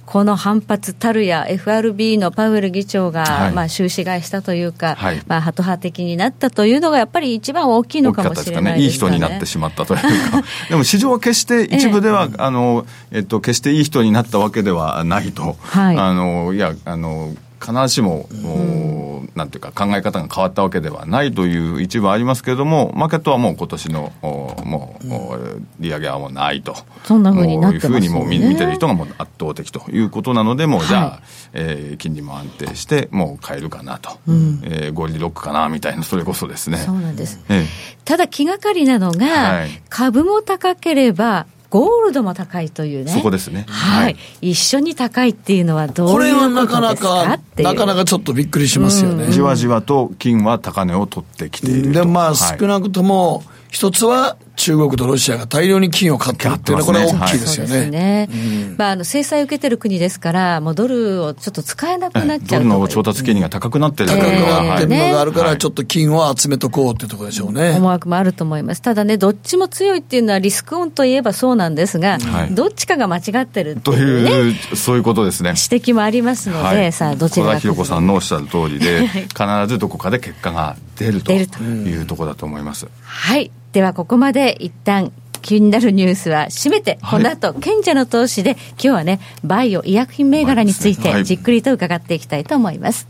この反発たるや FRB のパウエル議長が、はい、まあ、収支買いしたというか、はい、まあ、ハト派的になったというのが、やっぱり一番大きいのかもしれないですね。いい人になってしまったというか、でも市場は決して一部では、ええ、あの、えっと、決していい人になったわけではないと。はい、あの、いや、あの、必ずしも、うん、なんていうか、考え方が変わったわけではないという一部ありますけれども、マーケットはもう今年のもう、利上げはもうないと、そんなふうになってます、ね、もう見てる人がもう圧倒的ということなので、もうじゃあ、はい、えー、金利も安定して、もう買えるかなと、うん、えー、ロックかなみたいな、それこそですね。そうなんです、ええ、ただ、気がかりなのが、はい、株も高ければ、ゴールドも高いというね。そこですね。はい。はい、一緒に高いっていうのはどういうことですか？これはなかなか、なかなかちょっとびっくりしますよね。じわじわと金は高値を取ってきているで、まあ、少なくとも、一つは中国とロシアが大量に金を買ってるっていうのは、これは大きいですよね。ねまあ、あの制裁を受けてる国ですから、もうドルをちょっと使えなくなっちゃう、ドルの調達金利が高くなってる、高くなってるのがあるから、ちょっと金を集めとこうっていうところでしょうね。思惑もあると思います。ただね、どっちも強いっていうのはリスクオンといえばそうなんですが、はい、どっちかが間違ってるっていう、ね、という、そういうことですね。指摘もありますので、はい、さあ、どちらか。ひろこさんのおっしゃる通りで、必ずどこかで結果が出るというところだと思います。はい。では、ここまで一旦気になるニュースは締めて、この後、賢者の投資で、今日はね、バイオ医薬品銘柄について、じっくりと伺っていきたいと思います。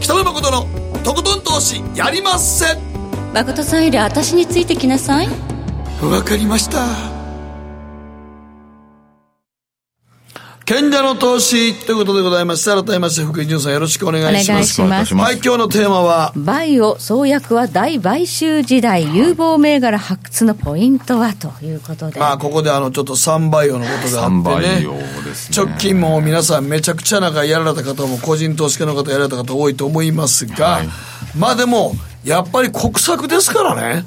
北野誠のとことん投資やりません。誠さんより私についてきなさい。わかりました賢者の投資ということでございまして、改めまして福井潤さんよろしくお願いします。お願いします。はい、今日のテーマは、バイオ創薬は大買収時代、有望銘柄発掘のポイントはということで。まあ、ここであの、ちょっと3バイオのことがあってね。ね直近も皆さんめちゃくちゃなんかやられた方も、個人投資家の方やられた方多いと思いますが、はい、まあでも、やっぱり国策ですからね。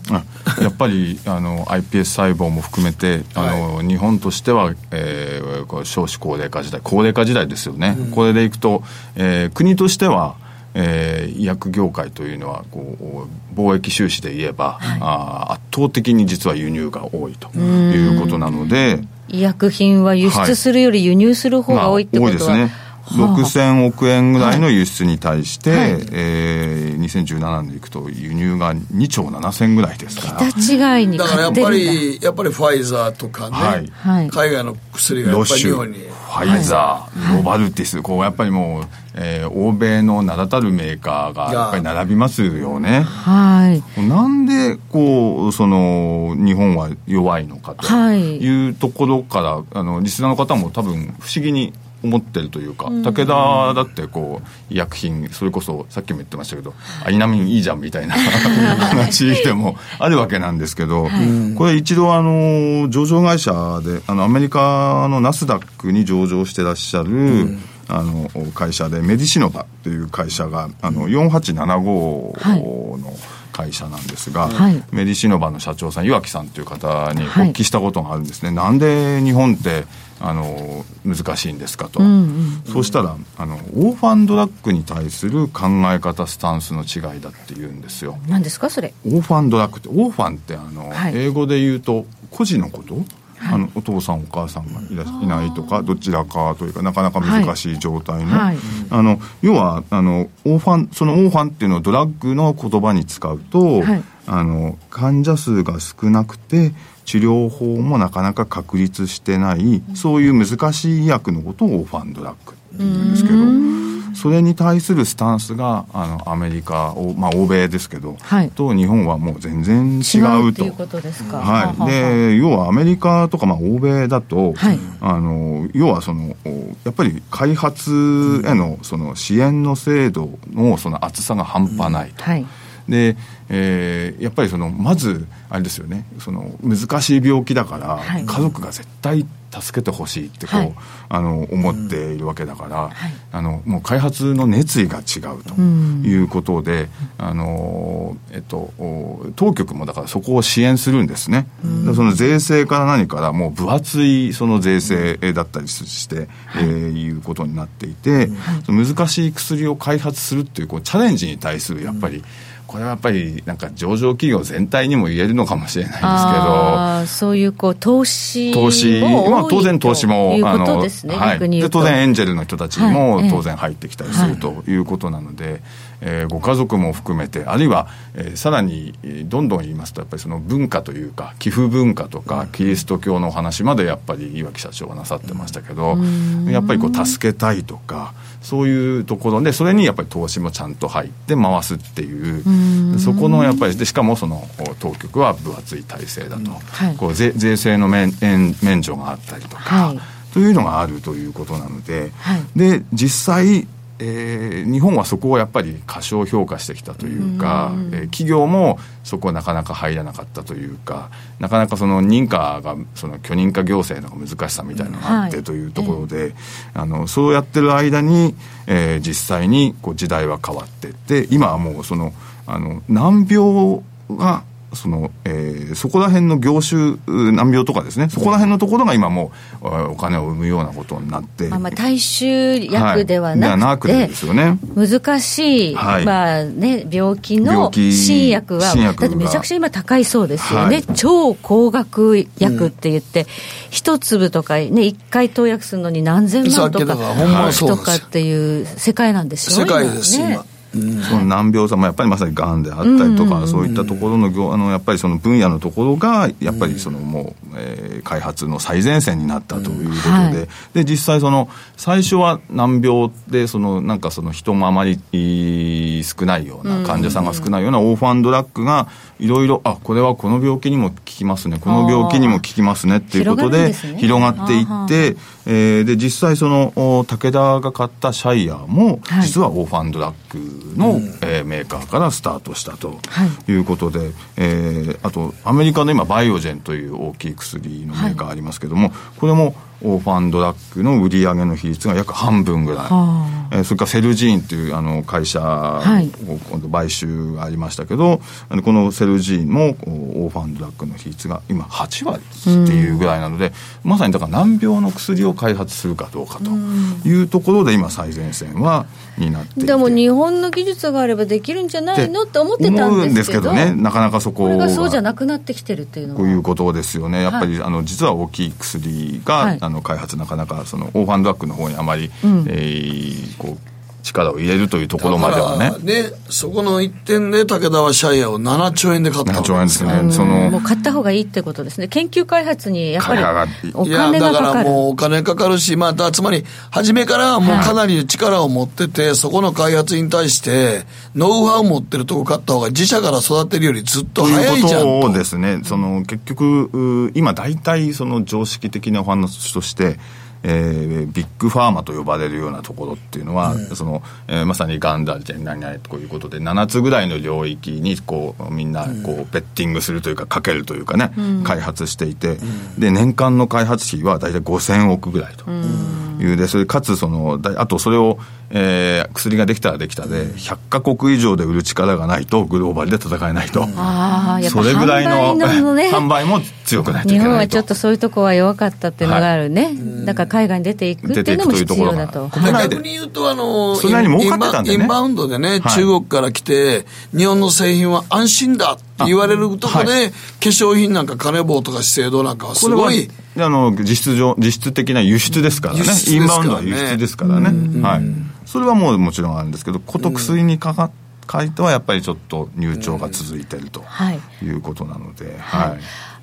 やっぱりあの iPS 細胞も含めてあの、はい、日本としては、えー、少子高齢化時代高齢化時代ですよね、うん、これでいくと、えー、国としてはえー、医薬業界というのはこう貿易収支で言えば、はい、あ圧倒的に実は輸入が多いということなので。医薬品は輸出するより輸入する方が多いってことは、まあ、多いですね6000億円ぐらいの輸出に対して、はい。はい、えー、2017年でいくと輸入が2兆7000ぐらいですから。桁違いにだからやっぱりやっぱりファイザーとかね、はい、海外の薬がやっぱり日本に。ファイザー、ノバルティス、こうやっぱりもう、えー、欧米の名だたるメーカーがやっぱり並びますよね。はい。なんで、こう、その、日本は弱いのかというところから、あの、リスナーの方も多分不思議に思ってるというか、武田だってこう医薬品それこそさっきも言ってましたけどアイナミンいいじゃんみたいな 話でもあるわけなんですけど、これ一度あの上場会社であのアメリカのナスダックに上場してらっしゃる、あの会社でメディシノバっていう会社があの4875の、会社なんですが、はい、メディシノバの社長さん岩木さんという方にお聞きしたことがあるんですね、はい、なんで日本ってあの難しいんですかと、うんうん、そうしたらあのオーファンドラッグに対する考え方スタンスの違いだって言うんですよ。何ですかそれ？オーファンドラッグってオーファンってあの、はい、英語で言うと孤児のこと？はい、あのお父さんお母さんがいらいないとかどちらかというかなかなか難しい状態の。はい、あの要はあのオーファンそのオーファンっていうのをドラッグの言葉に使うと、はい、あの患者数が少なくて治療法もなかなか確立してない、そういう難しい医薬のことをオファンドラッグって言うんですけど、それに対するスタンスがあのアメリカ、まあ、欧米ですけど、はい、と日本はもう全然違うと。いうことですか。はい、で要はアメリカとか、まあ、欧米だと、はい、あの要はそのやっぱり開発へのその支援の制度のその厚さが半端ないと。うん。はい。で、えー、やっぱりそのまずあれですよね。その難しい病気だから、はい、家族が絶対助けてほしいってこう、はい、あの思っているわけだから、うんあのもう開発の熱意が違うということで、うん、あのえっと、当局もだからそこを支援するんですね、うん、その税制から何からもう分厚いその税制だったりして、はい、えー、いうことになっていて、難しい薬を開発するっていうこうチャレンジに対するやっぱり、これはやっぱりなんか上場企業全体にも言えるのかもしれないですけど。そういうこう投資投資、まあ、当然投資もあの、ね、はい、で当然エンジェルの人たちも当然入ってきたりするということなので、はいえー、ご家族も含めてあるいは、えー、さらにどんどん言いますとやっぱりその文化というか寄付文化とかキリスト教の話までやっぱり岩木社長はなさってましたけどやっぱりこう助けたいとかそういうところでそれにやっぱり投資もちゃんと入って回すっていうそこのやっぱりでしかもその当局は分厚い体制だと、はい、こう税税制の免免除があったりとか、はい、というのがあるということなので、はい、で実際えー、日本はそこをやっぱり過小評価してきたというか、うえー、企業もそこはなかなか入らなかったというかなかなかその認可がその許認可行政の難しさみたいなのがあってというところで、はい、あのそうやってる間に、えー、実際にこう時代は変わっていって今はもうそのあの難病がその、えー、そこら辺の業種難病とかですね。そこら辺のところが今もうお金を生むようなことになって、まあ、まあ大衆薬ではなくて、はい、ですよね、難しい、はい、まあね、病気の新薬はだってめちゃくちゃ今高いそうですよね、はい、超高額薬って言って、一、うん、粒とかね一回投薬するのに何千万とかとかっていう世界なんですよ世界です今その難病さもやっぱりまさにがんであったりとか、そういったところのあのやっぱりその分野のところがやっぱりそのもう、えー、開発の最前線になったということで、はい、で実際その最初は難病でそのなんかその人もあまり少ないような患者さんが少ないようなオーファンドラッグがいろいろあこれはこの病気にも効きますね。この病気にも効きますねっていうことで広がっていってえー、で実際その武田が買ったシャイヤーも実はオーファンドラッグの、はい、えー、メーカーからスタートしたとい。うことで、はい、えー、あとアメリカの今バイオジェンという大きい薬のメーカーありますけども、はい、これもオーファンドラッグの売り上げの比率が約半分ぐらい、えー、それからセルジーンというあの会社を今度買収がありましたけど、はい、このセルジーンもオーファンドラッグの比率が今8割っていうぐらいなので、まさにだから難病の薬を開発するかどうかというところで今最前線はになってでも日本の技術があればできるんじゃないのって思ってたんですけど。ねなかなかそこがそうじゃなくなってきてるっていうのは。こういうことですよね。やっぱり、はい、あの実は大きい薬が、はい、あの開発なかなかそのオーファンドラッグの方にあまり、うん、えー、こう力を入れるというところまではね。で、そこの一点で武田はシャイアを7兆円で買った7兆円ですね。そのもう買った方がいいってことですね。研究開発にやっぱりお金がかかる。だからもうお金かかるし、まあ、つまり、初めからもうかなり力を持ってて、はい、そこの開発に対して、ノウハウを持ってるとこ買った方が自社から育てるよりずっと早いじゃんと。そうですね。その、結局、今大体その常識的なお話として、えー、ビッグファーマと呼ばれるようなところっていうのは、うん、そのえー、まさにガンダル何々ということで7つぐらいの領域にこうみんなこう、うん、ベッティングするというかかけるというかね、うん、開発していて、で年間の開発費は大体5000億ぐらいと。いうでそれかつそのあとそれをえー、薬ができたらできたで、100か国以上で売る力がないと、グローバルで戦えないと、それぐらいの 販売も強くないといけない日本はちょっとそういうところは弱かったっていうのがあるね、はい、だから海外に出ていくっていうのも必要だと。逆に言うと、あのそれなりに儲かってたんで、ね、インバウンドでね、中国から来て、日本の製品は安心だって言われるところで、はい、化粧品なんか金棒とか資生堂なんかはすごい。あの実質上実質的な輸出ですからね、インバウンドは輸出ですからね。はい。それはもうもちろんあるんですけど、こと薬にかかっ書いてはやっぱりちょっと入庁が続いてるということなので、はい、はい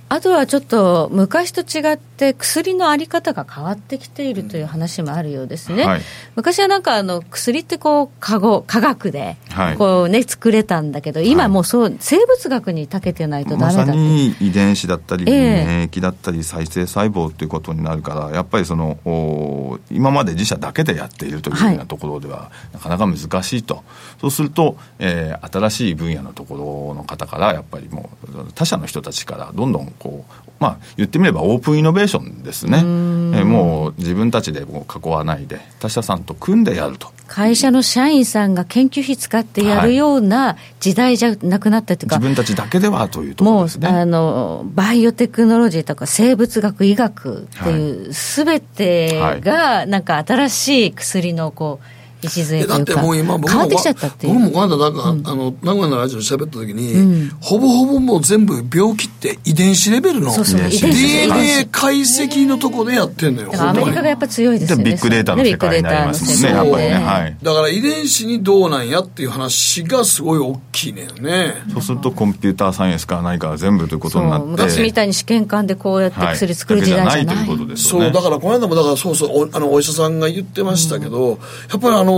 あとはちょっと昔と違って薬のあり方が変わってきているという話もあるようですね、はい、昔はなんかあの薬ってこう化合科学でこうね、作れたんだけど今もうそう生物学に長けてないとダメだまさに遺伝子だったり、免疫だったり再生細胞ということになるからやっぱりその今まで自社だけでやっているというようなところでは、なかなか難しいと。そうすると、えー、新しい分野のところの方からやっぱりもう他社の人たちからどんどんこう、まあ、言ってみればオープンイノベーションですね。えもう自分たちでもう囲わないで、他社さんと組んでやると。会社の社員さんが研究費使ってやるような時代じゃなくなったというか、はい、自分たちだけではというところですね。もう、あの、バイオテクノロジーとか生物学、医学っていう、すべてが、なんか新しい薬のこう、礎だってもう今僕も変わってきちゃったっていう。僕もこの間なんか、うん、あの名古屋のラジオで喋った時に、うん、ほぼほぼもう全部病気って遺伝子レベルのそうそう DNA 解析のとこでやってんのよアメリカがやっぱ強いですよね。ビッグデータの世界になりますもんねやっぱりね、はい、だから遺伝子にどうなんやっていう話がすごい大きいねね。そうするとコンピューターサイエンスから何か全部ということになって昔みたいに試験管でこうやって薬作る時代じゃない,、はい、ないということですよね。そうだからこの間もだからそうそうおあのお医者さんが言ってましたけど、うん、やっぱりあの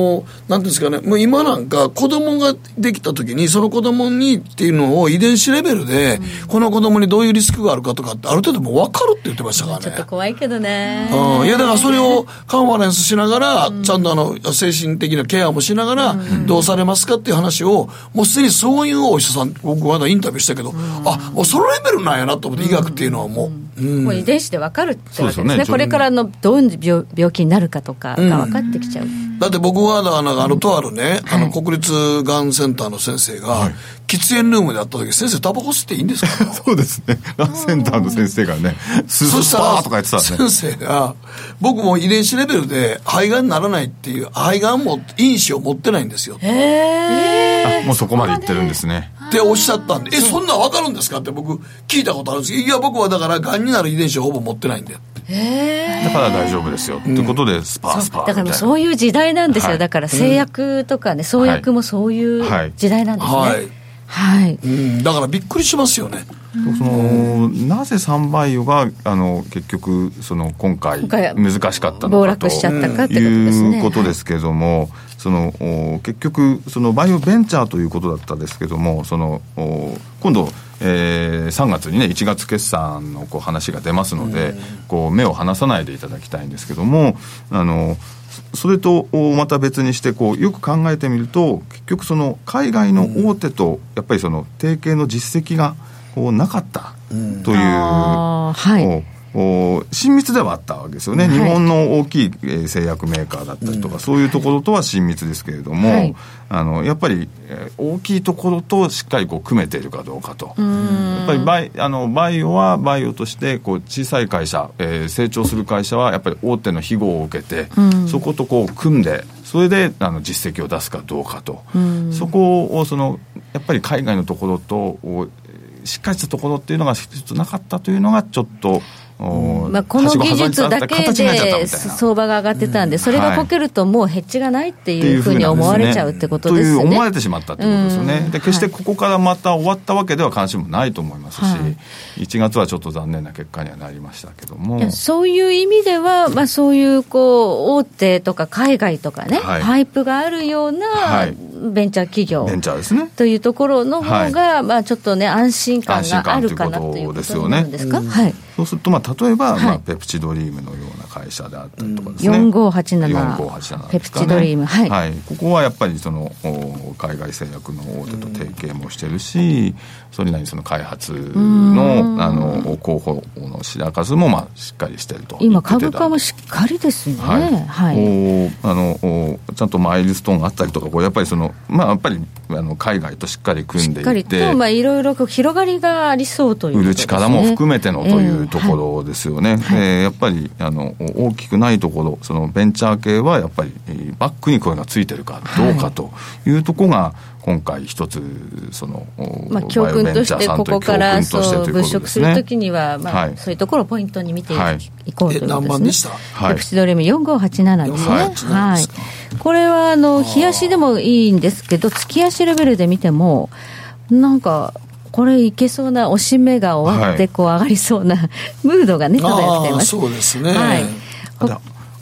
なんですかね。もう今なんか子供ができた時にその子供にっていうのを遺伝子レベルで、うん、この子供にどういうリスクがあるかとかってある程度も分かるって言ってましたからね。ちょっと怖いけどね。うん、いやだからそれをカンファレンスしながら、ちゃんとあの精神的なケアもしながら、どうされますかっていう話をもうすでにそういうお医者さん僕まだインタビューしたけど、あもうそのレベルなんやなと思って医学っていうのはもう、もう遺伝子で分かるってわけですね、ね、これからのどういう病病気になるかとかが分かってきちゃう、だって僕はあのあのとあるね、あの国立がんセンターの先生が、喫煙ルームで会った時先生タバコ吸っていいんですか？そうですね。がんセンターの先生がねスースパーとか言ってたんで先生が僕も遺伝子レベルで肺がんにならないっていう肺がんも因子を持ってないんですよ。へえもうそこまで言ってるんですねっておっしゃったんで、え、そんなん分かるんですかって僕聞いたことあるんですけど、いや、僕はだから、がんになる遺伝子をほぼ持ってないんで。だから大丈夫ですよ。と、いうことで、スパースパーだからそういう時代なんですよ。だから製薬とかね、創薬もそういう時代なんですね。はい。はい、うん、だからびっくりしますよね。そのなぜサンバイオがあの結局その今回難しかったのかと。いうことですけれども、その結局そのバイオベンチャーということだったんですけどもその今度えー、3月にね1月決算のこう話が出ますので、こう目を離さないでいただきたいんですけどもあのそれとまた別にしてこうよく考えてみると結局その海外の大手とやっぱりその提携の実績がこうなかったという、はい親密ではあったわけですよね、はい、日本の大きい製薬メーカーだったりとか、うん、そういうところとは親密ですけれども、はい、あのやっぱり大きいところとしっかりこう組めているかどうかと、やっぱりバイあのバイオはバイオとしてこう小さい会社、えー、成長する会社はやっぱり大手の庇護を受けて、うん、そことこう組んで、それであの実績を出すかどうかと、そこをそのやっぱり海外のところとしっかりしたところっていうのがなかったというのがちょっと。まあ、この技術だけで相場が上がってたんで、それがこけると、もうヘッジがないっていうふうに思われちゃうってことですね。という思われてしまったってことですよね、で決してここからまた終わったわけでは関心もないと思いますし、はい、1月はちょっと残念な結果にはなりましたけども。そういう意味では、まあ、そういうこう大手とか海外とかね、はい、パイプがあるようなベンチャー企業、ベンチャーですね、というところの方が、まあちょっとね、安心感があるかなということですか？はい。そうすると、まあ、例えば、はい、まあ、ペプチドリームのような会社であったりとかですね。4587。4587、ペプチドリーム、はい。はい。ここはやっぱり、その、海外製薬の大手と提携もしてるし、それなりにその開発の、あの、候補の品数も、まあ、しっかりしてると今、株価もしっかりですね。はい。はい、おあのちゃんとマイルストーンがあったりとか、こうやっぱりその、まあ、やっぱり、あの海外としっかり組んでいて。しっかりと、まあ、いろいろ広がりがありそうという、ね、売る力も含めてのというところですよね、はい、えー、やっぱりあの大きくないところ、そのベンチャー系はやっぱりバックにこれがついてるかどうかというところが、今回一つその、まあ、教訓としてここからそう物色するときには、まあ、はい、そういうところをポイントに見てい,、こうということですね。はい、プシドレム4587ですね。はい。これはあの日足でもいいんですけど月足レベルで見てもなんかこれいけそうな、押し目が終わって、こう上がりそうな、ムードがね、漂ってます。そうですね。はい。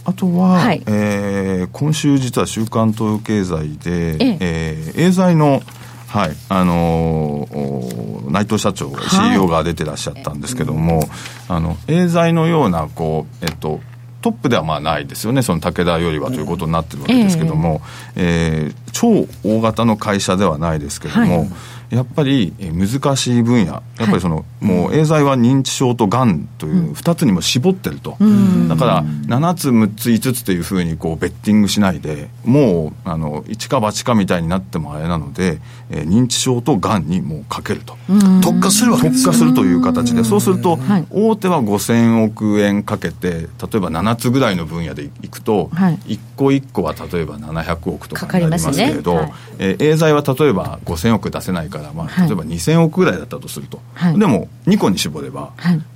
あとは、はい、えー、今週実は週刊東洋経済で、ええ。ー、エーザイの、はい、あのー、内藤社長、はい、CEO が出てらっしゃったんですけども、あの、エーザイのような、こう、えっと、トップではまあないですよね、その武田よりはということになってるわけですけども、えー、えー、超大型の会社ではないですけども、はいやっぱり難しい分野。やっぱりその、はい、もうエーザイは認知症とがんという2つにも絞ってると、うん、だから7つ6つ5つというふうにこうベッティングしないでもうあの一か八かみたいになってもあれなので、えー、認知症とがんにもうかけると、特化するわけです特化するという形でそうすると、はい、大手は5000億円かけて例えば7つぐらいの分野でいくと、はい、1個1個は例えば700億とかになりますけれど、ねはい、えー、エーザイは例えば5000億出せないから、まあ、例えば2000億ぐらいだったとすると、はい、でも2個に絞れば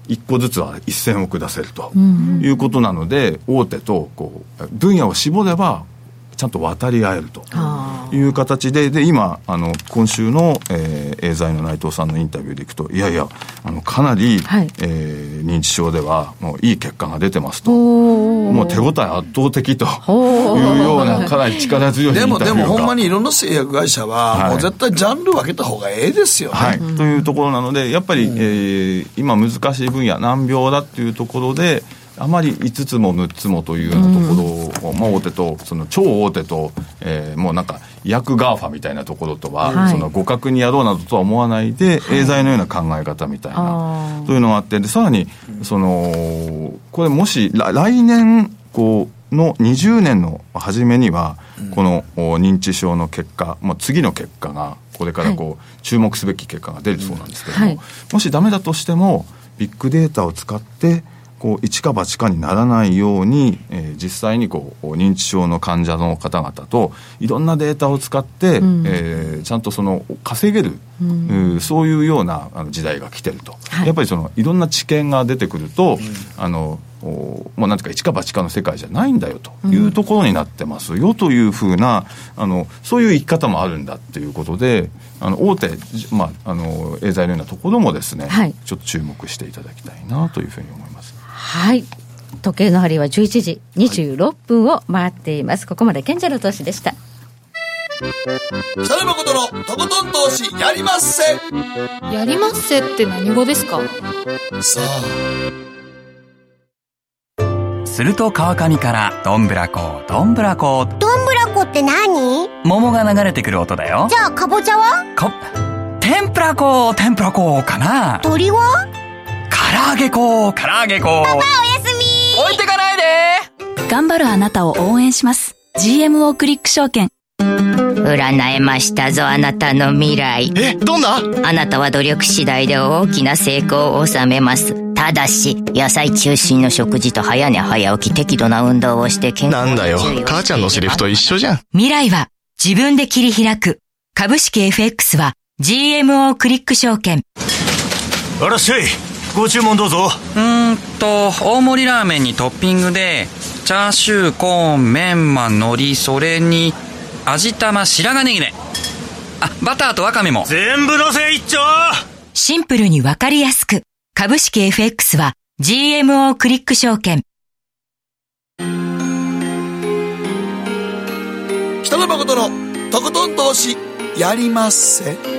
1個ずつは1000億出せるということなので、大手とこう分野を絞ればちゃんと渡り合えるという形で、で今あの、今週の、えー、エーザイの内藤さんのインタビューでいくと、いやいや、あのかなり、はい、えー、認知症では、もういい結果が出てますと、もう手応え圧倒的というような、かなり力強いでも、でもほんまにいろんな製薬会社は、はい、もう絶対ジャンル分けた方がええですよね、はい。というところなので、やっぱり、えー、今、難しい分野、難病だっていうところで、あまり5つも6つもというようなところを、まあ、大手とその超大手と、えー、もうなんか薬 GAFA みたいなところとは、はい、その互角にやろうなどとは思わないで、はい、エーザイのような考え方みたいな、というのがあってでさらにそのこれもし来年こうの20年の初めには、この認知症の結果、まあ、次の結果がこれからこう、注目すべき結果が出るそうなんですけれども、もしダメだとしてもビッグデータを使ってこう一か八かにならないように、えー、実際にこう認知症の患者の方々といろんなデータを使って、うん、えー、ちゃんとその稼げる、うん、そういうようなあの時代が来てると、はい、やっぱりそのいろんな知見が出てくると、うん、あのもうなんていうか一か八かの世界じゃないんだよというところになってますよというふうなあのそういう生き方もあるんだっていうことであの大手、まあ、あのエーザイのようなところもですね、はい、ちょっと注目していただきたいなというふうに思います。はい。時計の針は11時26分を回っています、はい、ここまで賢者の投資でした。北野誠のとことん投資やりまっせ。やりまっせって何語ですか？さあ。すると川上からどんぶらこどんぶらこどんぶらこって何？桃が流れてくる音だよ。じゃあかぼちゃは？か天ぷらこ天ぷらこかな。鳥は？唐揚げ粉、唐揚げ粉。パパおやすみ置いてかないで頑張るあなたを応援します。GMO クリック証券。占えましたぞ、あなたの未来。え、どんな？あなたは努力次第で大きな成功を収めます。ただし、野菜中心の食事と早寝早起き適度な運動をして健康なんだよ、母ちゃんのセリフと一緒じゃん。未来は自分で切り開く。株式 FX は GMO クリック証券。あらっしゃい。ご注文どうぞ。うんと大盛りラーメンにトッピングでチャーシューコーンメンマ海苔それに味玉白髪ネギねあバターとワカメも。全部のせ一丁。シンプルにわかりやすく。株式 FX は GMO クリック証券。北野誠のとことん投資やりまっせ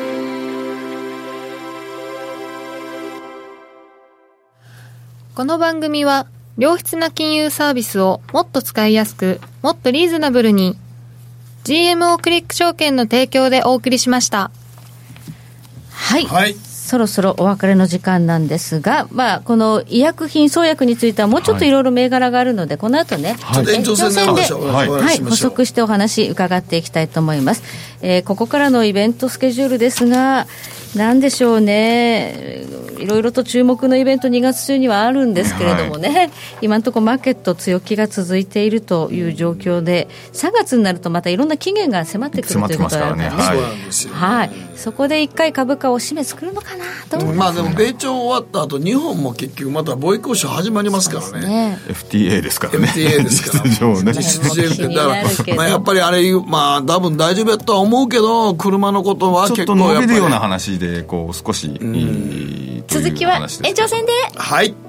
この番組は良質な金融サービスをもっと使いやすくもっとリーズナブルに GMO クリック証券の提供でお送りしました。はい、はい。そろそろお別れの時間なんですが、まあ、この医薬品、創薬については、もうちょっとい。ろいろ銘柄があるので、はい、この後ね、はい、延長戦で、はい、はい、補足してお話伺っていきたいと思います。えー、ここからのイベントスケジュールですが、なんでしょうね、いろいろと注目のイベント、2月中にはあるんですけれどもね、はい、今のところマーケット強気が続いているという状況で、3月になるとまたいろんな期限が迫ってくるということがあるからね、はい、そこで1回株価を締め作るのかなと。まあでも、米朝終わった後日本も結局また貿易交渉始まりますからね、ね。FTA ですからね、FTA ですから、実情ね、実情だから、まあ、やっぱりあれ、まあ多分大丈夫やとは思うけど、車のことは結構やっぱり。ちょっと伸びるような話でこう少し、続きは延長戦で。はい